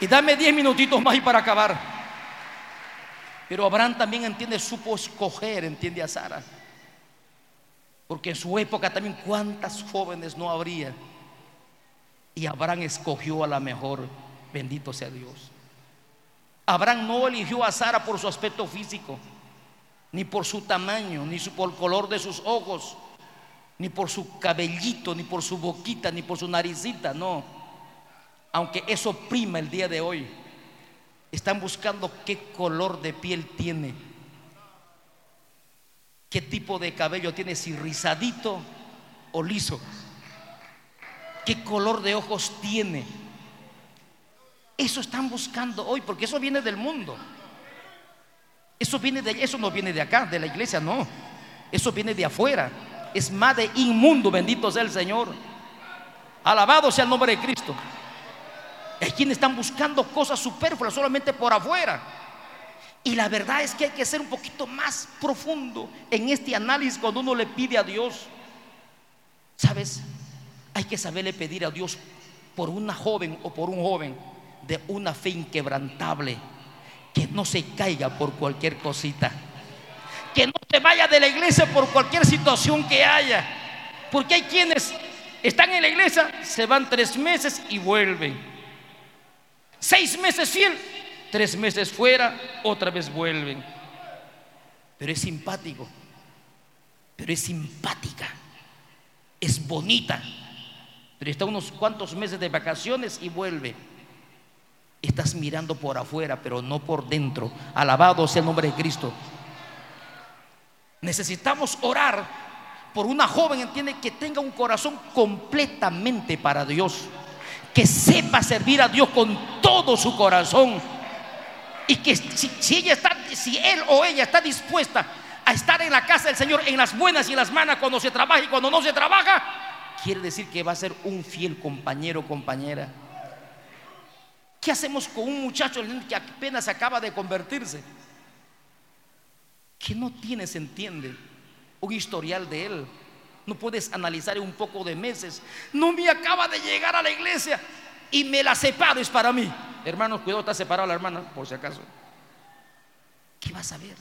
Y dame diez minutitos más y para acabar. Pero Abraham también entiende, supo escoger, entiende a Sara. Porque en su época también cuántas jóvenes no habría. Y Abraham escogió a la mejor. Bendito sea Dios. Abraham no eligió a Sara por su aspecto físico, ni por su tamaño, ni por el color de sus ojos, ni por su cabellito, ni por su boquita, ni por su naricita, no. Aunque eso prima el día de hoy, están buscando qué color de piel tiene qué tipo de cabello tiene, si rizadito o liso, qué color de ojos tiene. Eso están buscando hoy, porque eso viene del mundo. Eso, viene de, eso no viene de acá, de la iglesia, no. Eso viene de afuera. Es más de inmundo, bendito sea el Señor. Alabado sea el nombre de Cristo. Hay quienes están buscando cosas superfluas solamente por afuera. Y la verdad es que hay que ser un poquito más profundo en este análisis cuando uno le pide a Dios. ¿Sabes? Hay que saberle pedir a Dios por una joven o por un joven de una fe inquebrantable, que no se caiga por cualquier cosita, que no se vaya de la iglesia por cualquier situación que haya, porque hay quienes están en la iglesia, se van tres meses y vuelven, seis meses fiel tres meses fuera, otra vez vuelven. Pero es simpático, pero es simpática, es bonita, pero está unos cuantos meses de vacaciones y vuelve. Estás mirando por afuera, pero no por dentro. Alabado sea el nombre de Cristo. Necesitamos orar por una joven, entiende, que tenga un corazón completamente para Dios, que sepa servir a Dios con todo su corazón y que si, ella está, si él o ella está dispuesta a estar en la casa del Señor en las buenas y en las malas cuando se trabaja y cuando no se trabaja, quiere decir que va a ser un fiel compañero o compañera. ¿Qué hacemos con un muchacho que apenas acaba de convertirse? Que no tiene, se entiende, un historial de él. No puedes analizar un poco de meses. No me acaba de llegar a la iglesia y me la separo, es para mí. Hermanos, cuidado, está separada la hermana, por si acaso. ¿Qué vas a ver?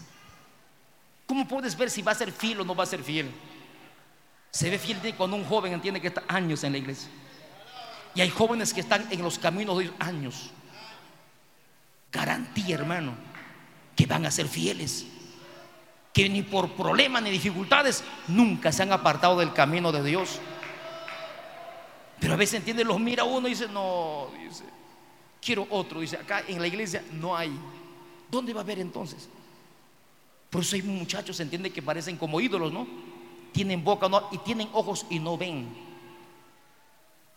¿Cómo puedes ver si va a ser fiel o no va a ser fiel? Se ve fiel cuando un joven entiende que está años en la iglesia. Y hay jóvenes que están en los caminos de años. garantía, hermano, que van a ser fieles, que ni por problemas ni dificultades nunca se han apartado del camino de Dios. Pero a veces entiende, los mira uno y dice, no, dice, quiero otro. Dice, acá en la iglesia no hay. ¿Dónde va a haber entonces? Por eso hay muchachos, entiende, que parecen como ídolos, ¿no? Tienen boca no, y tienen ojos y no ven.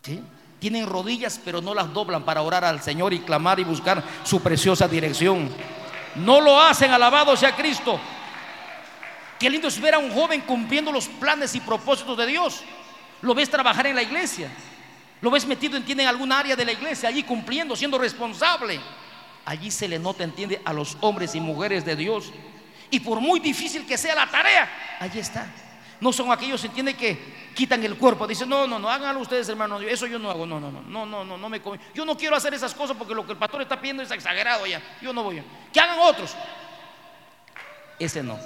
¿Sí? Tienen rodillas, pero no las doblan para orar al Señor y clamar y buscar su preciosa dirección. No lo hacen, alabado sea Cristo. Qué lindo es ver a un joven cumpliendo los planes y propósitos de Dios. Lo ves trabajar en la iglesia. Lo ves metido, entiende, en alguna área de la iglesia, allí cumpliendo, siendo responsable. Allí se le nota, entiende, a los hombres y mujeres de Dios. Y por muy difícil que sea la tarea, allí está. No son aquellos, entiende, que quitan el cuerpo. Dicen, no, no, no, háganlo ustedes, hermano. Eso yo no hago. No, no, no, no, no, no, no me Yo no quiero hacer esas cosas porque lo que el pastor está pidiendo es exagerado ya. Yo no voy. Que hagan otros. Ese no.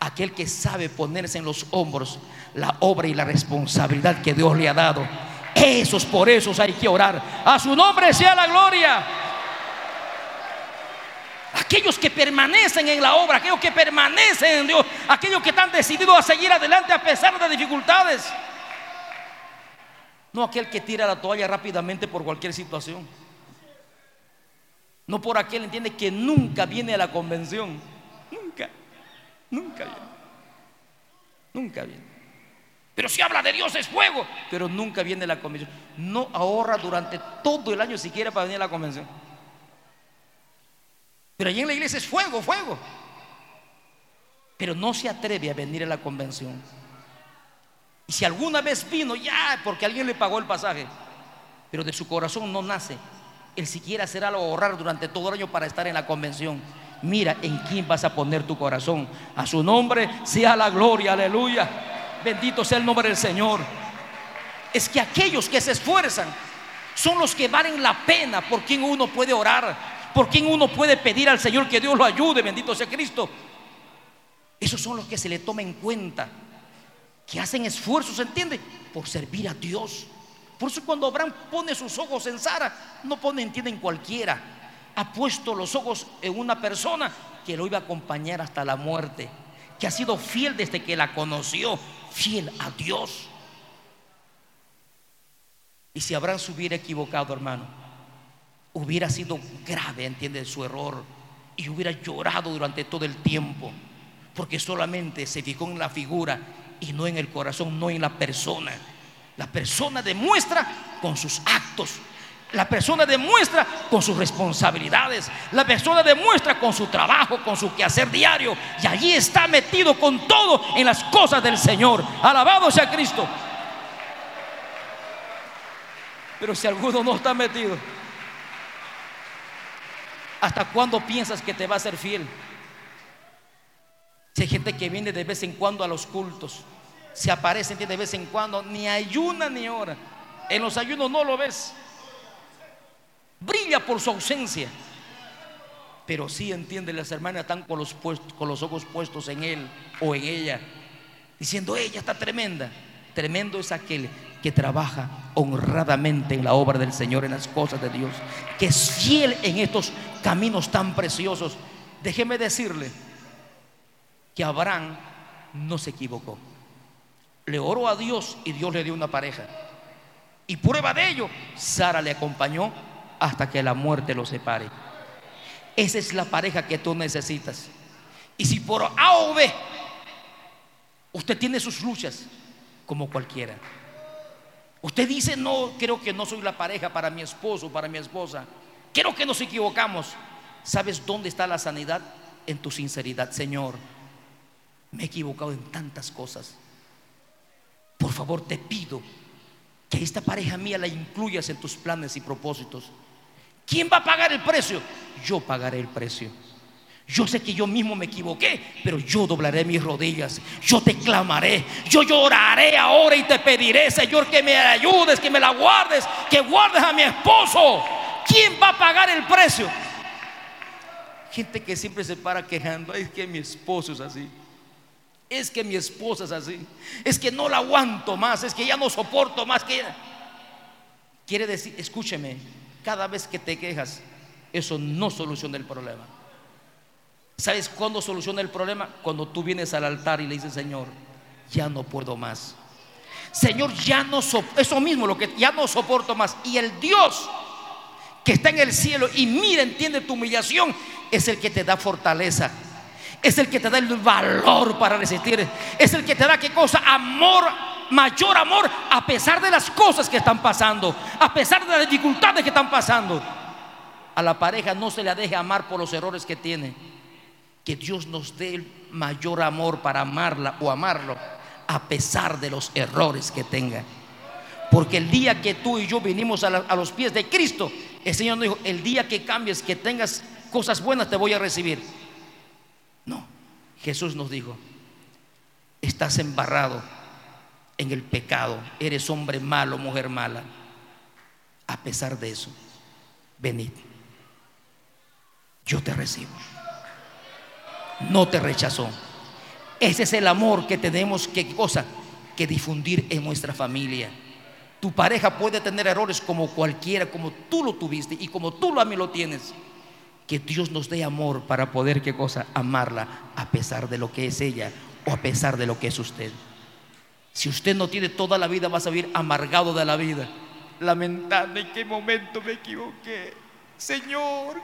Aquel que sabe ponerse en los hombros la obra y la responsabilidad que Dios le ha dado esos por esos hay que orar. A su nombre sea la gloria. Aquellos que permanecen en la obra, aquellos que permanecen en Dios, aquellos que están decididos a seguir adelante a pesar de dificultades. No aquel que tira la toalla rápidamente por cualquier situación. No por aquel, entiende, que nunca viene a la convención. Nunca, nunca viene. Nunca viene. Pero si habla de Dios es fuego. Pero nunca viene la convención. No ahorra durante todo el año siquiera para venir a la convención. Pero allí en la iglesia es fuego, fuego. Pero no se atreve a venir a la convención. Y si alguna vez vino, ya, porque alguien le pagó el pasaje. Pero de su corazón no nace. Él siquiera será lo ahorrar durante todo el año para estar en la convención. Mira en quién vas a poner tu corazón. A su nombre sea la gloria, aleluya. Bendito sea el nombre del Señor. Es que aquellos que se esfuerzan son los que valen la pena por quien uno puede orar, por quien uno puede pedir al Señor que Dios lo ayude, bendito sea Cristo. Esos son los que se le toma en cuenta, que hacen esfuerzos, ¿entiende? Por servir a Dios. Por eso cuando Abraham pone sus ojos en Sara, no pone, entiende, en cualquiera. Ha puesto los ojos en una persona que lo iba a acompañar hasta la muerte, que ha sido fiel desde que la conoció, fiel a Dios. Y si Abraham se hubiera equivocado, hermano, hubiera sido grave, entiende, su error. Y hubiera llorado durante todo el tiempo. Porque solamente se fijó en la figura y no en el corazón, no en la persona. La persona demuestra con sus actos. La persona demuestra con sus responsabilidades. La persona demuestra con su trabajo, con su quehacer diario. Y allí está metido con todo en las cosas del Señor. Alabado sea Cristo. Pero si alguno no está metido, ¿hasta cuándo piensas que te va a ser fiel? Si hay gente que viene de vez en cuando a los cultos, se aparece de vez en cuando, ni ayuna ni hora. En los ayunos no lo ves brilla por su ausencia. Pero sí entiende, las hermanas están con los, con los ojos puestos en él o en ella, diciendo, ella está tremenda. Tremendo es aquel que trabaja honradamente en la obra del Señor, en las cosas de Dios, que es fiel en estos caminos tan preciosos. Déjeme decirle que Abraham no se equivocó. Le oró a Dios y Dios le dio una pareja. Y prueba de ello, Sara le acompañó hasta que la muerte los separe. Esa es la pareja que tú necesitas. Y si por A o B usted tiene sus luchas, como cualquiera. Usted dice, no, creo que no soy la pareja para mi esposo, para mi esposa. Creo que nos equivocamos. ¿Sabes dónde está la sanidad? En tu sinceridad, Señor. Me he equivocado en tantas cosas. Por favor, te pido que esta pareja mía la incluyas en tus planes y propósitos. ¿Quién va a pagar el precio? Yo pagaré el precio. Yo sé que yo mismo me equivoqué, pero yo doblaré mis rodillas. Yo te clamaré. Yo lloraré ahora y te pediré, Señor, que me ayudes, que me la guardes, que guardes a mi esposo. ¿Quién va a pagar el precio? Gente que siempre se para quejando, es que mi esposo es así. Es que mi esposa es así. Es que no la aguanto más, es que ya no soporto más. Quiere decir, escúcheme, cada vez que te quejas, eso no soluciona el problema. ¿Sabes cuándo soluciona el problema? Cuando tú vienes al altar y le dices, Señor, ya no puedo más. Señor, ya no soporto, eso mismo, lo que ya no soporto más. Y el Dios que está en el cielo y mira, entiende tu humillación, es el que te da fortaleza. Es el que te da el valor para resistir. Es el que te da qué cosa? Amor, mayor amor a pesar de las cosas que están pasando, a pesar de las dificultades que están pasando. A la pareja no se le deje amar por los errores que tiene. Que Dios nos dé el mayor amor para amarla o amarlo a pesar de los errores que tenga. Porque el día que tú y yo vinimos a, los pies de Cristo, el Señor nos dijo, el día que cambies, que tengas cosas buenas, te voy a recibir. No, Jesús nos dijo, estás embarrado en el pecado, eres hombre malo, mujer mala. A pesar de eso, venid, yo te recibo. No te rechazó. Ese es el amor que tenemos que cosa que difundir en nuestra familia. Tu pareja puede tener errores como cualquiera, como tú lo tuviste y como tú lo a mí lo tienes. Que Dios nos dé amor para poder qué cosa amarla a pesar de lo que es ella o a pesar de lo que es usted. Si usted no tiene toda la vida, vas a vivir amargado de la vida, lamentando en qué momento me equivoqué. Señor,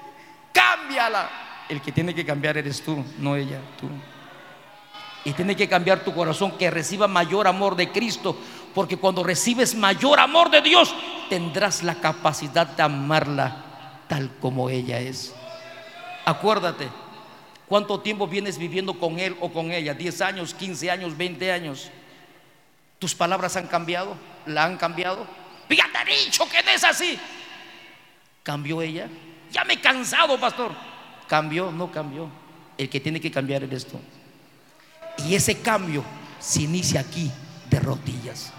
cámbiala. El que tiene que cambiar eres tú, no ella, tú. Y tiene que cambiar tu corazón, que reciba mayor amor de Cristo. Porque cuando recibes mayor amor de Dios, tendrás la capacidad de amarla tal como ella es. Acuérdate, ¿cuánto tiempo vienes viviendo con él o con ella? ¿10 años, 15 años, 20 años? ¿Tus palabras han cambiado? ¿La han cambiado? Ya te he dicho que no es así. ¿Cambió ella? Ya me he cansado, pastor. ¿Cambió? No cambió. El que tiene que cambiar eres tú. Y ese cambio se inicia aquí de rodillas,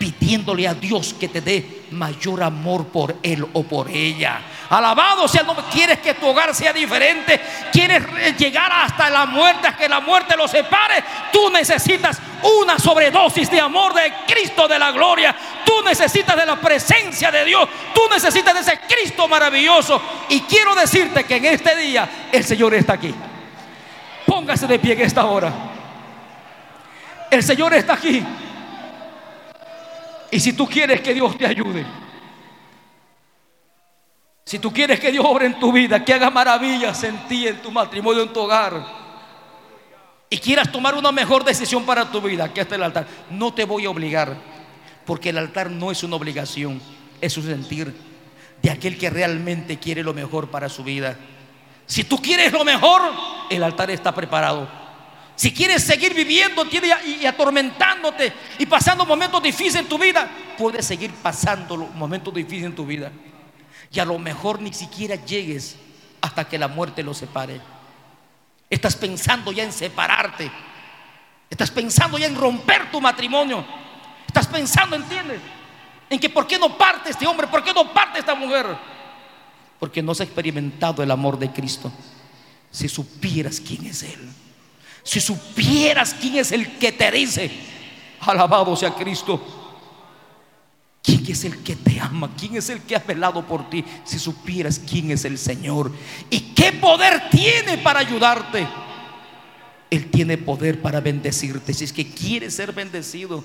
pidiéndole a Dios que te dé mayor amor por él o por ella. Alabado sea el nombre. Quieres que tu hogar sea diferente, quieres llegar hasta la muerte, que la muerte lo separe. Tú necesitas una sobredosis de amor de Cristo de la gloria. Tú necesitas de la presencia de Dios. Tú necesitas de ese Cristo maravilloso. Y quiero decirte que en este día el Señor está aquí. Póngase de pie en esta hora. El Señor está aquí. Y si tú quieres que Dios te ayude, si tú quieres que Dios obre en tu vida, que haga maravillas en ti, en tu matrimonio, en tu hogar, y quieras tomar una mejor decisión para tu vida, que hasta el altar, no te voy a obligar, porque el altar no es una obligación, es un sentir de aquel que realmente quiere lo mejor para su vida. Si tú quieres lo mejor, el altar está preparado. Si quieres seguir viviendo y atormentándote y pasando momentos difíciles en tu vida, puedes seguir pasando momentos difíciles en tu vida. Y a lo mejor ni siquiera llegues hasta que la muerte los separe. Estás pensando ya en separarte. Estás pensando ya en romper tu matrimonio. Estás pensando, ¿entiendes? En que por qué no parte este hombre, por qué no parte esta mujer porque no has experimentado el amor de Cristo. Si supieras quién es Él, si supieras quién es el que te dice, alabado sea Cristo, quién es el que te ama, quién es el que ha velado por ti, si supieras quién es el Señor y qué poder tiene para ayudarte. Él tiene poder para bendecirte. Si es que quieres ser bendecido,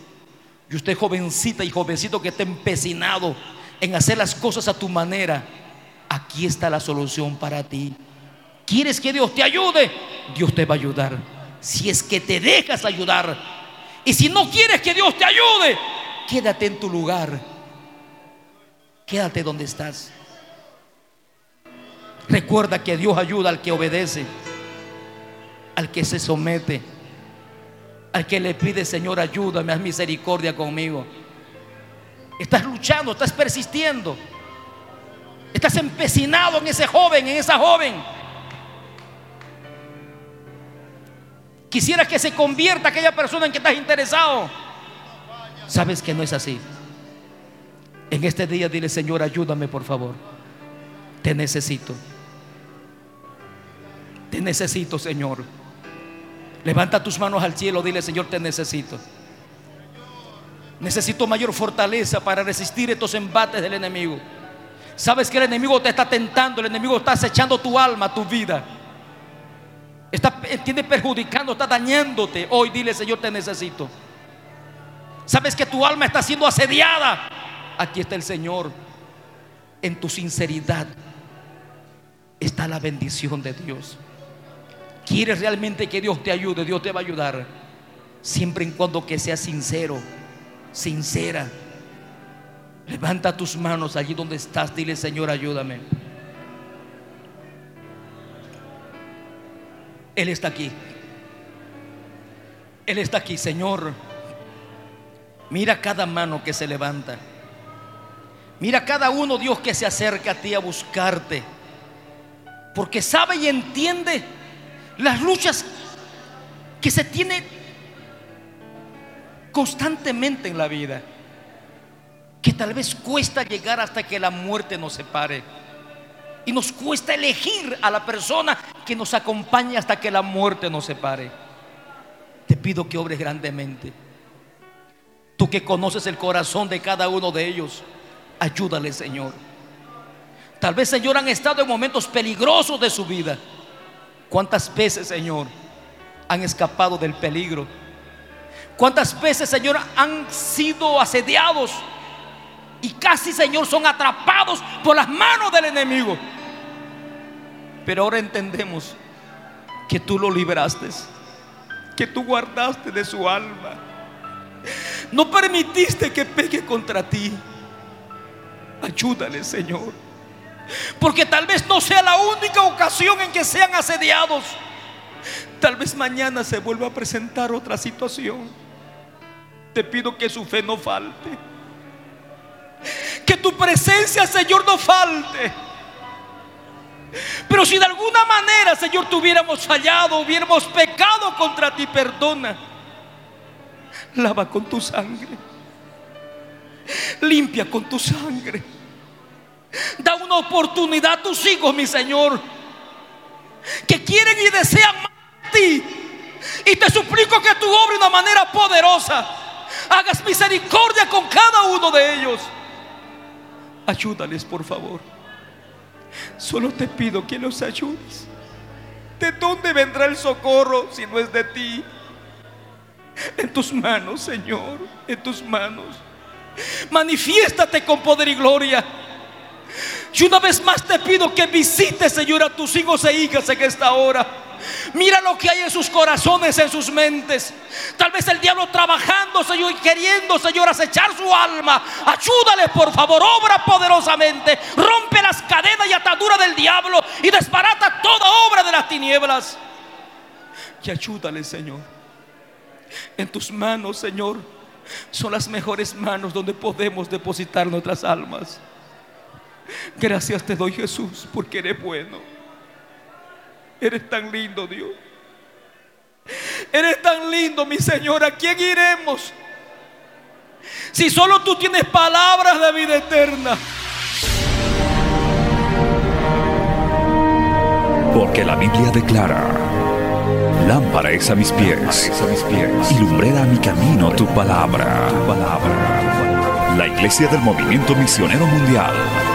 y usted jovencita y jovencito que está empecinado en hacer las cosas a tu manera, aquí está la solución para ti. ¿Quieres que Dios te ayude? Dios te va a ayudar. Si es que te dejas ayudar. Y si no quieres que Dios te ayude, quédate en tu lugar. Quédate donde estás. Recuerda que Dios ayuda al que obedece, al que se somete, al que le pide, Señor, ayúdame, haz misericordia conmigo. Estás luchando, estás persistiendo. Estás empecinado en ese joven, en esa joven. Quisiera que se convierta aquella persona en que estás interesado. Sabes que no es así. En este día dile, Señor, ayúdame por favor. Te necesito. Te necesito, Señor. Levanta tus manos al cielo, dile, Señor, te necesito. Necesito mayor fortaleza para resistir estos embates del enemigo. Sabes que el enemigo te está tentando, el enemigo está acechando tu alma, tu vida. Está, entiende, perjudicando, está dañándote. Hoy dile, Señor, te necesito. Sabes que tu alma está siendo asediada. Aquí está el Señor. En tu sinceridad está la bendición de Dios. ¿Quieres realmente que Dios te ayude? Dios te va a ayudar. Siempre en cuando que seas sincero, sincera. Levanta tus manos allí donde estás. Dile, Señor, ayúdame. Él está aquí. Él está aquí, Señor. Mira cada mano que se levanta. Mira cada uno, Dios, que se acerca a ti a buscarte. Porque sabe y entiende las luchas que se tienen constantemente en la vida que tal vez cuesta llegar hasta que la muerte nos separe. Y nos cuesta elegir a la persona que nos acompañe hasta que la muerte nos separe. Te pido que obres grandemente. Tú que conoces el corazón de cada uno de ellos, ayúdale, Señor. Tal vez, Señor, han estado en momentos peligrosos de su vida. ¿Cuántas veces, Señor, han escapado del peligro? ¿Cuántas veces, Señor, han sido asediados? Y casi, Señor, son atrapados por las manos del enemigo. Pero ahora entendemos que tú lo libraste, que tú guardaste de su alma. No permitiste que pegue contra ti. Ayúdale, Señor. Porque tal vez no sea la única ocasión en que sean asediados. Tal vez mañana se vuelva a presentar otra situación. Te pido que su fe no falte. Que tu presencia, Señor, no falte. Pero si de alguna manera, Señor, tuviéramos fallado, hubiéramos pecado contra ti, perdona. Lava con tu sangre. Limpia con tu sangre. Da una oportunidad a tus hijos, mi Señor, que quieren y desean más de ti. Y te suplico que tu obres de una manera poderosa. Hagas misericordia con cada uno de ellos. Ayúdales, por favor. Solo te pido que los ayudes. ¿De dónde vendrá el socorro si no es de ti? En tus manos, Señor, en tus manos. Manifiéstate con poder y gloria. Y una vez más te pido que visites, Señor, a tus hijos e hijas en esta hora. Mira lo que hay en sus corazones, en sus mentes. Tal vez el diablo trabajando, Señor, y queriendo, Señor, acechar su alma. Ayúdale, por favor, obra poderosamente. Rompe las cadenas y ataduras del diablo y desbarata toda obra de las tinieblas. Y ayúdale, Señor. En tus manos, Señor, son las mejores manos donde podemos depositar nuestras almas. Gracias te doy, Jesús, porque eres bueno. Eres tan lindo, Dios. Eres tan lindo, mi Señor. ¿A quién iremos? Si solo tú tienes palabras de vida eterna. Porque la Biblia declara, lámpara es a mis pies, a mis pies y lumbrera a mi camino tu palabra. tu palabra. La Iglesia del Movimiento Misionero Mundial